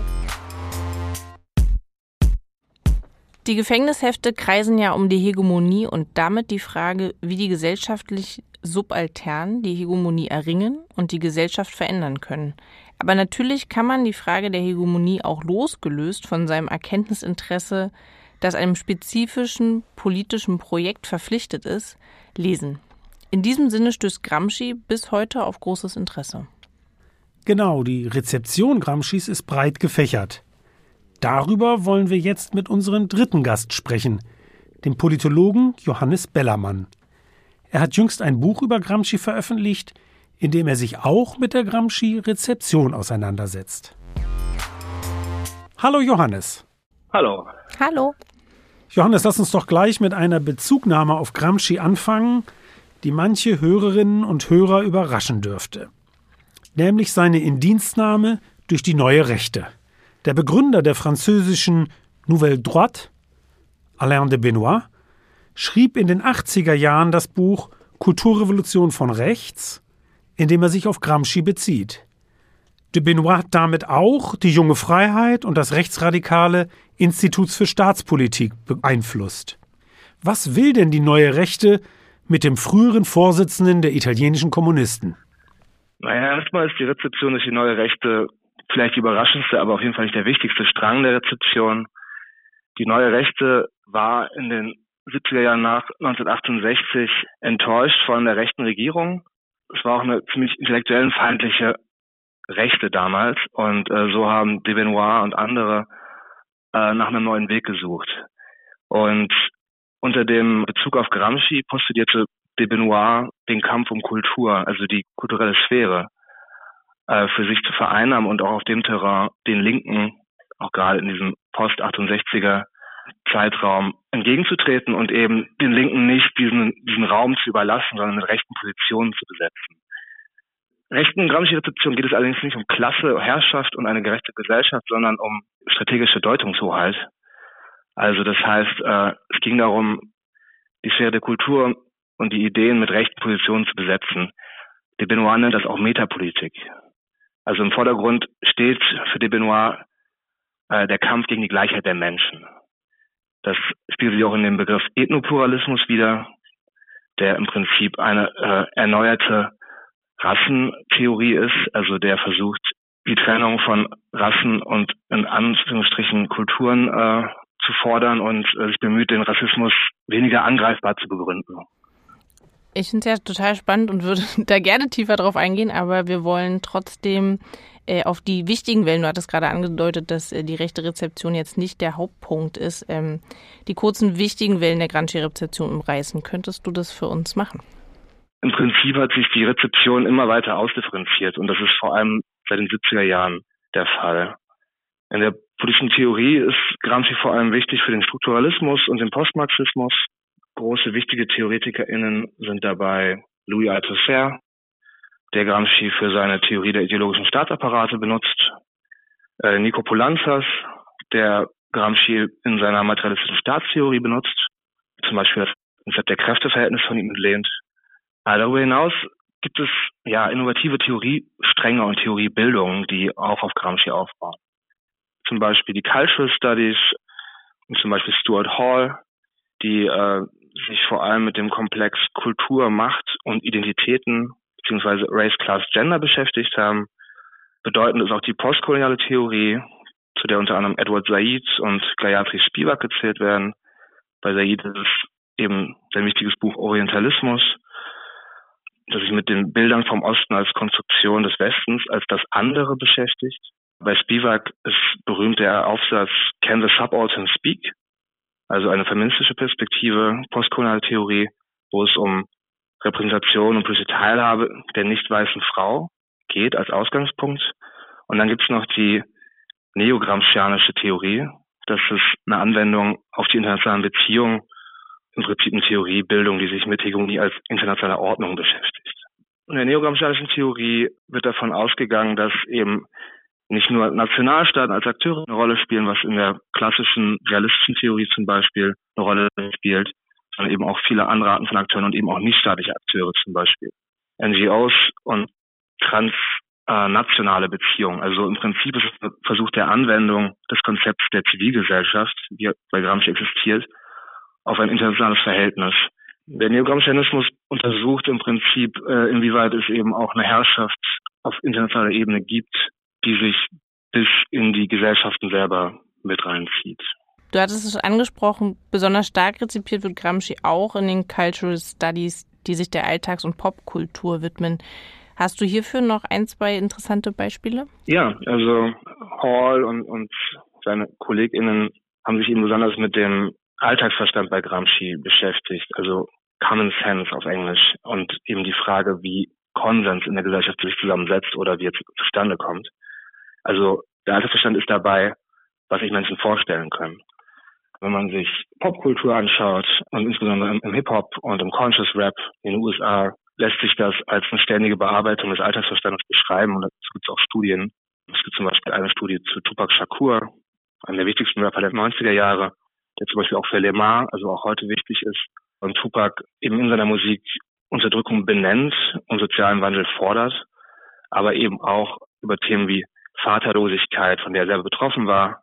Die Gefängnishefte kreisen ja um die Hegemonie und damit die Frage, wie die gesellschaftlich Subaltern die Hegemonie erringen und die Gesellschaft verändern können. Aber natürlich kann man die Frage der Hegemonie auch losgelöst von seinem Erkenntnisinteresse, das einem spezifischen politischen Projekt verpflichtet ist, lesen. In diesem Sinne stößt Gramsci bis heute auf großes Interesse. Genau, die Rezeption Gramscis ist breit gefächert. Darüber wollen wir jetzt mit unserem dritten Gast sprechen, dem Politologen Johannes Bellermann. Er hat jüngst ein Buch über Gramsci veröffentlicht, in dem er sich auch mit der Gramsci-Rezeption auseinandersetzt. Hallo Johannes. Hallo. Hallo. Johannes, lass uns doch gleich mit einer Bezugnahme auf Gramsci anfangen, die manche Hörerinnen und Hörer überraschen dürfte. Nämlich seine Indienstnahme durch die neue Rechte. Der Begründer der französischen Nouvelle Droite, Alain de Benoit, schrieb in den 80er Jahren das Buch Kulturrevolution von rechts, in dem er sich auf Gramsci bezieht. De Benoit hat damit auch die junge Freiheit und das rechtsradikale Instituts für Staatspolitik beeinflusst. Was will denn die neue Rechte mit dem früheren Vorsitzenden der italienischen Kommunisten? Naja, erstmal ist die Rezeption durch die neue Rechte vielleicht die überraschendste, aber auf jeden Fall nicht der wichtigste Strang der Rezeption. Die neue Rechte war in den 70er Jahren nach 1968 enttäuscht von der rechten Regierung. Es war auch eine ziemlich intellektuell feindliche Rechte damals und äh, so haben de Benoit und andere äh, nach einem neuen Weg gesucht. Und unter dem Bezug auf Gramsci postulierte de Benoit den Kampf um Kultur, also die kulturelle Sphäre äh, für sich zu vereinnahmen und auch auf dem Terrain den Linken, auch gerade in diesem Post-68er Zeitraum entgegenzutreten und eben den Linken nicht diesen, diesen Raum zu überlassen, sondern mit rechten Positionen zu besetzen. Rechten Gramsci-Rezeption geht es allerdings nicht um Klasse, Herrschaft und eine gerechte Gesellschaft, sondern um strategische Deutungshoheit. Also das heißt, äh, es ging darum, die Sphäre der Kultur und die Ideen mit rechten Positionen zu besetzen. De Benoit nennt das auch Metapolitik. Also im Vordergrund steht für de Benoit äh, der Kampf gegen die Gleichheit der Menschen. Das spiegelt sich auch in dem Begriff Ethnopluralismus wieder, der im Prinzip eine äh, erneuerte Rassentheorie ist, also der versucht, die Trennung von Rassen und in Anführungsstrichen Kulturen äh, zu fordern und äh, sich bemüht, den Rassismus weniger angreifbar zu begründen. Ich finde es ja total spannend und würde da gerne tiefer drauf eingehen, aber wir wollen trotzdem äh, auf die wichtigen Wellen, du hattest gerade angedeutet, dass äh, die rechte Rezeption jetzt nicht der Hauptpunkt ist, ähm, die kurzen wichtigen Wellen der Gramsci-Rezeption umreißen. Könntest du das für uns machen? Im Prinzip hat sich die Rezeption immer weiter ausdifferenziert und das ist vor allem seit den 70er Jahren der Fall. In der politischen Theorie ist Gramsci vor allem wichtig für den Strukturalismus und den Postmarxismus. Große wichtige TheoretikerInnen sind dabei Louis Althusser, der Gramsci für seine Theorie der ideologischen Staatsapparate benutzt, äh, Nico Poulanzas, der Gramsci in seiner materialistischen Staatstheorie benutzt, zum Beispiel das Konzept der Kräfteverhältnis von ihm entlehnt. Aber darüber hinaus gibt es ja innovative Theoriestränge und Theoriebildungen, die auch auf Gramsci aufbauen. Zum Beispiel die Cultural Studies und zum Beispiel Stuart Hall, die äh, sich vor allem mit dem Komplex Kultur, Macht und Identitäten beziehungsweise Race, Class, Gender beschäftigt haben. Bedeutend ist auch die postkoloniale Theorie, zu der unter anderem Edward Said und Gayatri Spivak gezählt werden. Bei Said ist es eben sein wichtiges Buch Orientalismus, das sich mit den Bildern vom Osten als Konstruktion des Westens, als das andere beschäftigt. Bei Spivak ist berühmt der Aufsatz Can the Subaltern Speak? Also eine feministische Perspektive, postkoloniale Theorie, wo es um Repräsentation und politische Teilhabe der nicht weißen Frau geht als Ausgangspunkt. Und dann gibt es noch die neogramscianische Theorie. Das ist eine Anwendung auf die internationalen Beziehungen, im Prinzip eine Theoriebildung, die sich mit Hegemonie als internationale Ordnung beschäftigt. In der neogramscianischen Theorie wird davon ausgegangen, dass eben nicht nur Nationalstaaten als Akteure eine Rolle spielen, was in der klassischen realistischen Theorie zum Beispiel eine Rolle spielt, sondern eben auch viele andere Arten von Akteuren und eben auch nichtstaatliche Akteure zum Beispiel. NGOs und äh, nationale Beziehung. Also im Prinzip ist es ein Versuch der Anwendung des Konzepts der Zivilgesellschaft, wie bei Gramsci existiert, auf ein internationales Verhältnis. Der Neogramscianismus untersucht im Prinzip, äh, inwieweit es eben auch eine Herrschaft auf internationaler Ebene gibt, die sich bis in die Gesellschaften selber mit reinzieht. Du hattest es angesprochen, besonders stark rezipiert wird Gramsci auch in den Cultural Studies, die sich der Alltags- und Popkultur widmen. Hast du hierfür noch ein, zwei interessante Beispiele? Ja, also Hall und, und seine KollegInnen haben sich eben besonders mit dem Alltagsverstand bei Gramsci beschäftigt, also Common Sense auf Englisch und eben die Frage, wie Konsens in der Gesellschaft sich zusammensetzt oder wie es zustande kommt. Also der Alltagsverstand ist dabei, was sich Menschen vorstellen können. Wenn man sich Popkultur anschaut und insbesondere im, Hip-Hop und im Conscious Rap in den USA lässt sich das als eine ständige Bearbeitung des Alltagsverstandes beschreiben und dazu gibt es auch Studien. Es gibt zum Beispiel eine Studie zu Tupac Shakur, einem der wichtigsten Rapper der 90er Jahre, der zum Beispiel auch für Lemar, also auch heute wichtig ist, und Tupac eben in seiner Musik Unterdrückung benennt und sozialen Wandel fordert, aber eben auch über Themen wie Vaterlosigkeit, von der er selber betroffen war,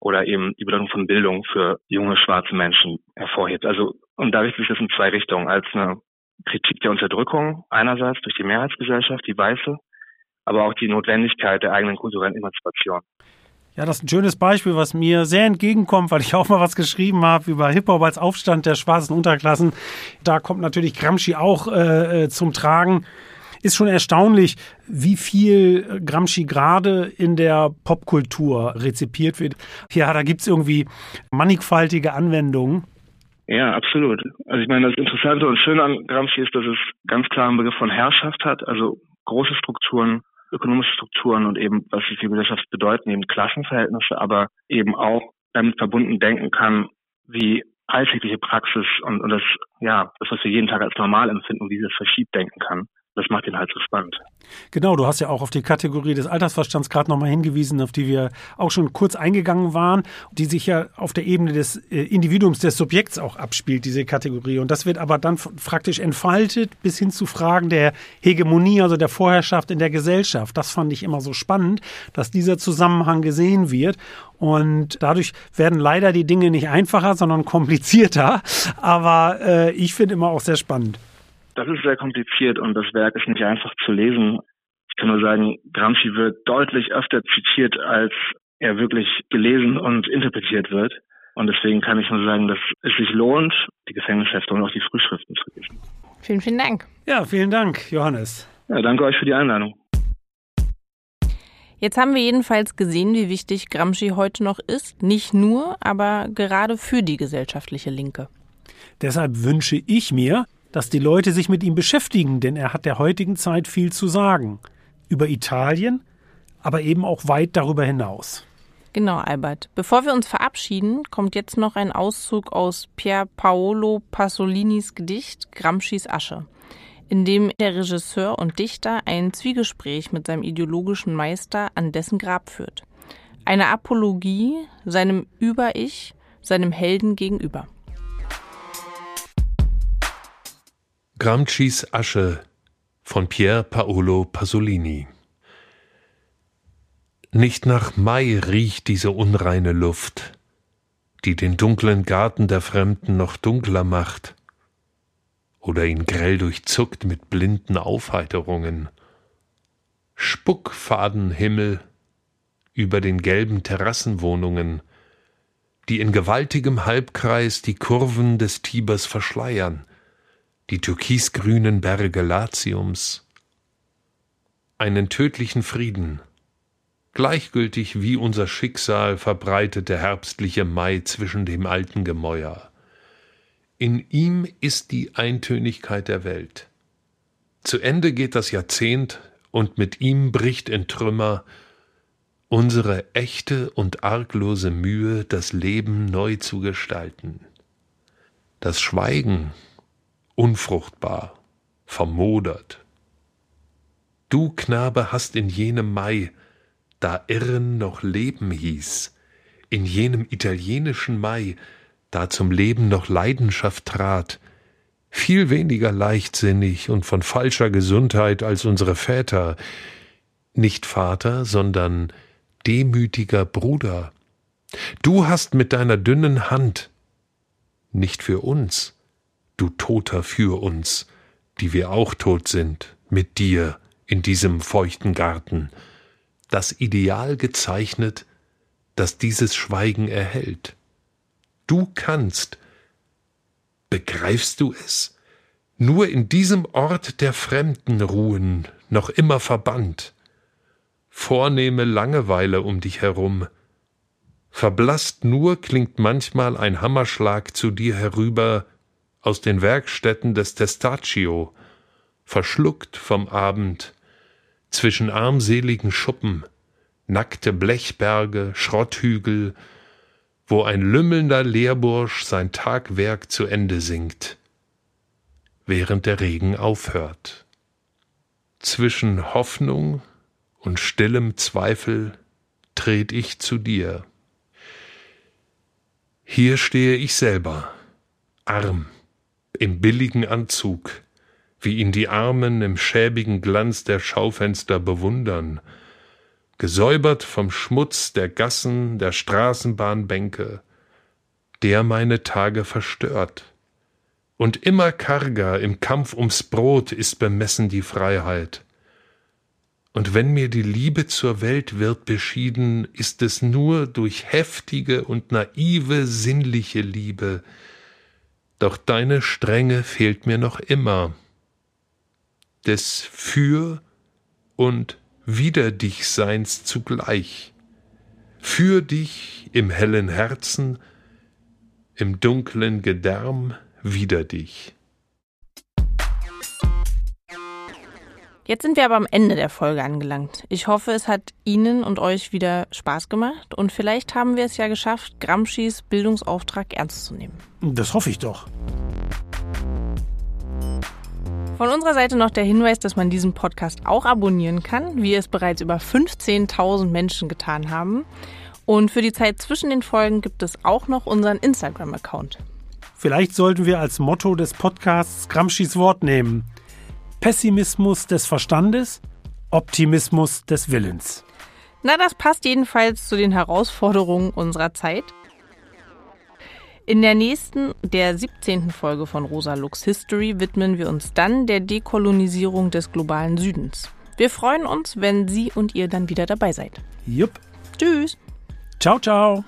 oder eben die Bedeutung von Bildung für junge schwarze Menschen hervorhebt. Also, und da richtet sich das in zwei Richtungen. Als eine Kritik der Unterdrückung einerseits durch die Mehrheitsgesellschaft, die weiße, aber auch die Notwendigkeit der eigenen kulturellen Emanzipation. Ja, das ist ein schönes Beispiel, was mir sehr entgegenkommt, weil ich auch mal was geschrieben habe über Hip-Hop als Aufstand der schwarzen Unterklassen. Da kommt natürlich Gramsci auch äh, äh zum Tragen. Ist schon erstaunlich, wie viel Gramsci gerade in der Popkultur rezipiert wird. Ja, da gibt es irgendwie mannigfaltige Anwendungen. Ja, absolut. Also ich meine, das Interessante und Schöne an Gramsci ist, dass es ganz klar einen Begriff von Herrschaft hat, also große Strukturen, ökonomische Strukturen und eben, was sie für Gesellschaft bedeuten, eben Klassenverhältnisse, aber eben auch damit verbunden denken kann, wie alltägliche Praxis und, und das, ja, das, was wir jeden Tag als normal empfinden, wie sie das verschiebt denken kann das macht ihn halt so spannend. Genau, du hast ja auch auf die Kategorie des Altersverstands gerade nochmal hingewiesen, auf die wir auch schon kurz eingegangen waren, die sich ja auf der Ebene des äh, Individuums, des Subjekts auch abspielt, diese Kategorie. Und das wird aber dann praktisch entfaltet bis hin zu Fragen der Hegemonie, also der Vorherrschaft in der Gesellschaft. Das fand ich immer so spannend, dass dieser Zusammenhang gesehen wird. Und dadurch werden leider die Dinge nicht einfacher, sondern komplizierter. Aber äh, ich finde immer auch sehr spannend. Das ist sehr kompliziert und das Werk ist nicht einfach zu lesen. Ich kann nur sagen, Gramsci wird deutlich öfter zitiert, als er wirklich gelesen und interpretiert wird. Und deswegen kann ich nur sagen, dass es sich lohnt, die Gefängnishefte und auch die Frühschriften zu lesen. Vielen, vielen Dank. Ja, vielen Dank, Johannes. Ja, danke euch für die Einladung. Jetzt haben wir jedenfalls gesehen, wie wichtig Gramsci heute noch ist. Nicht nur, aber gerade für die gesellschaftliche Linke. Deshalb wünsche ich mir, dass die Leute sich mit ihm beschäftigen, denn er hat der heutigen Zeit viel zu sagen. Über Italien, aber eben auch weit darüber hinaus. Genau, Albert. Bevor wir uns verabschieden, kommt jetzt noch ein Auszug aus Pier Paolo Pasolinis Gedicht Gramscis Asche, in dem der Regisseur und Dichter ein Zwiegespräch mit seinem ideologischen Meister an dessen Grab führt. Eine Apologie seinem Über-Ich, seinem Helden gegenüber. Gramscis Asche von Pier Paolo Pasolini Nicht nach Mai riecht diese unreine Luft, die den dunklen Garten der Fremden noch dunkler macht oder ihn grell durchzuckt mit blinden Aufheiterungen. Spuckfadenhimmel über den gelben Terrassenwohnungen, die in gewaltigem Halbkreis die Kurven des Tibers verschleiern, die türkisgrünen Berge Latiums, einen tödlichen Frieden, gleichgültig wie unser Schicksal verbreitet der herbstliche Mai zwischen dem alten Gemäuer. In ihm ist die Eintönigkeit der Welt. Zu Ende geht das Jahrzehnt und mit ihm bricht in Trümmer unsere echte und arglose Mühe, das Leben neu zu gestalten. Das Schweigen unfruchtbar, vermodert. Du, Knabe, hast in jenem Mai, da Irren noch Leben hieß, in jenem italienischen Mai, da zum Leben noch Leidenschaft trat, viel weniger leichtsinnig und von falscher Gesundheit als unsere Väter, nicht Vater, sondern demütiger Bruder. Du hast mit deiner dünnen Hand, nicht für uns, du Toter für uns, die wir auch tot sind, mit dir in diesem feuchten Garten, das Ideal gezeichnet, das dieses Schweigen erhält. Du kannst, begreifst du es, nur in diesem Ort der Fremden ruhen, noch immer verbannt, vornehme Langeweile um dich herum, verblasst nur klingt manchmal ein Hammerschlag zu dir herüber aus den Werkstätten des Testaccio, verschluckt vom Abend, zwischen armseligen Schuppen, nackte Blechberge, Schrotthügel, wo ein lümmelnder Lehrbursch sein Tagwerk zu Ende singt, während der Regen aufhört. Zwischen Hoffnung und stillem Zweifel tret ich zu dir. Hier stehe ich selber, arm, im billigen Anzug, wie ihn die Armen im schäbigen Glanz der Schaufenster bewundern, gesäubert vom Schmutz der Gassen, der Straßenbahnbänke, der meine Tage verstört. Und immer karger im Kampf ums Brot ist bemessen die Freiheit. Und wenn mir die Liebe zur Welt wird beschieden, ist es nur durch heftige und naive sinnliche Liebe, doch deine Strenge fehlt mir noch immer, des Für und Wider dich Seins zugleich, für dich im hellen Herzen, im dunklen Gedärm wider dich. Jetzt sind wir aber am Ende der Folge angelangt. Ich hoffe, es hat Ihnen und euch wieder Spaß gemacht und vielleicht haben wir es ja geschafft, Gramscis Bildungsauftrag ernst zu nehmen. Das hoffe ich doch. Von unserer Seite noch der Hinweis, dass man diesen Podcast auch abonnieren kann, wie es bereits über 15.000 Menschen getan haben. Und für die Zeit zwischen den Folgen gibt es auch noch unseren Instagram-Account. Vielleicht sollten wir als Motto des Podcasts Gramscis Wort nehmen. Pessimismus des Verstandes, Optimismus des Willens. Na, das passt jedenfalls zu den Herausforderungen unserer Zeit. In der nächsten, der 17. Folge von Rosa Lux History widmen wir uns dann der Dekolonisierung des globalen Südens. Wir freuen uns, wenn Sie und ihr dann wieder dabei seid. Jupp. Tschüss. Ciao, ciao.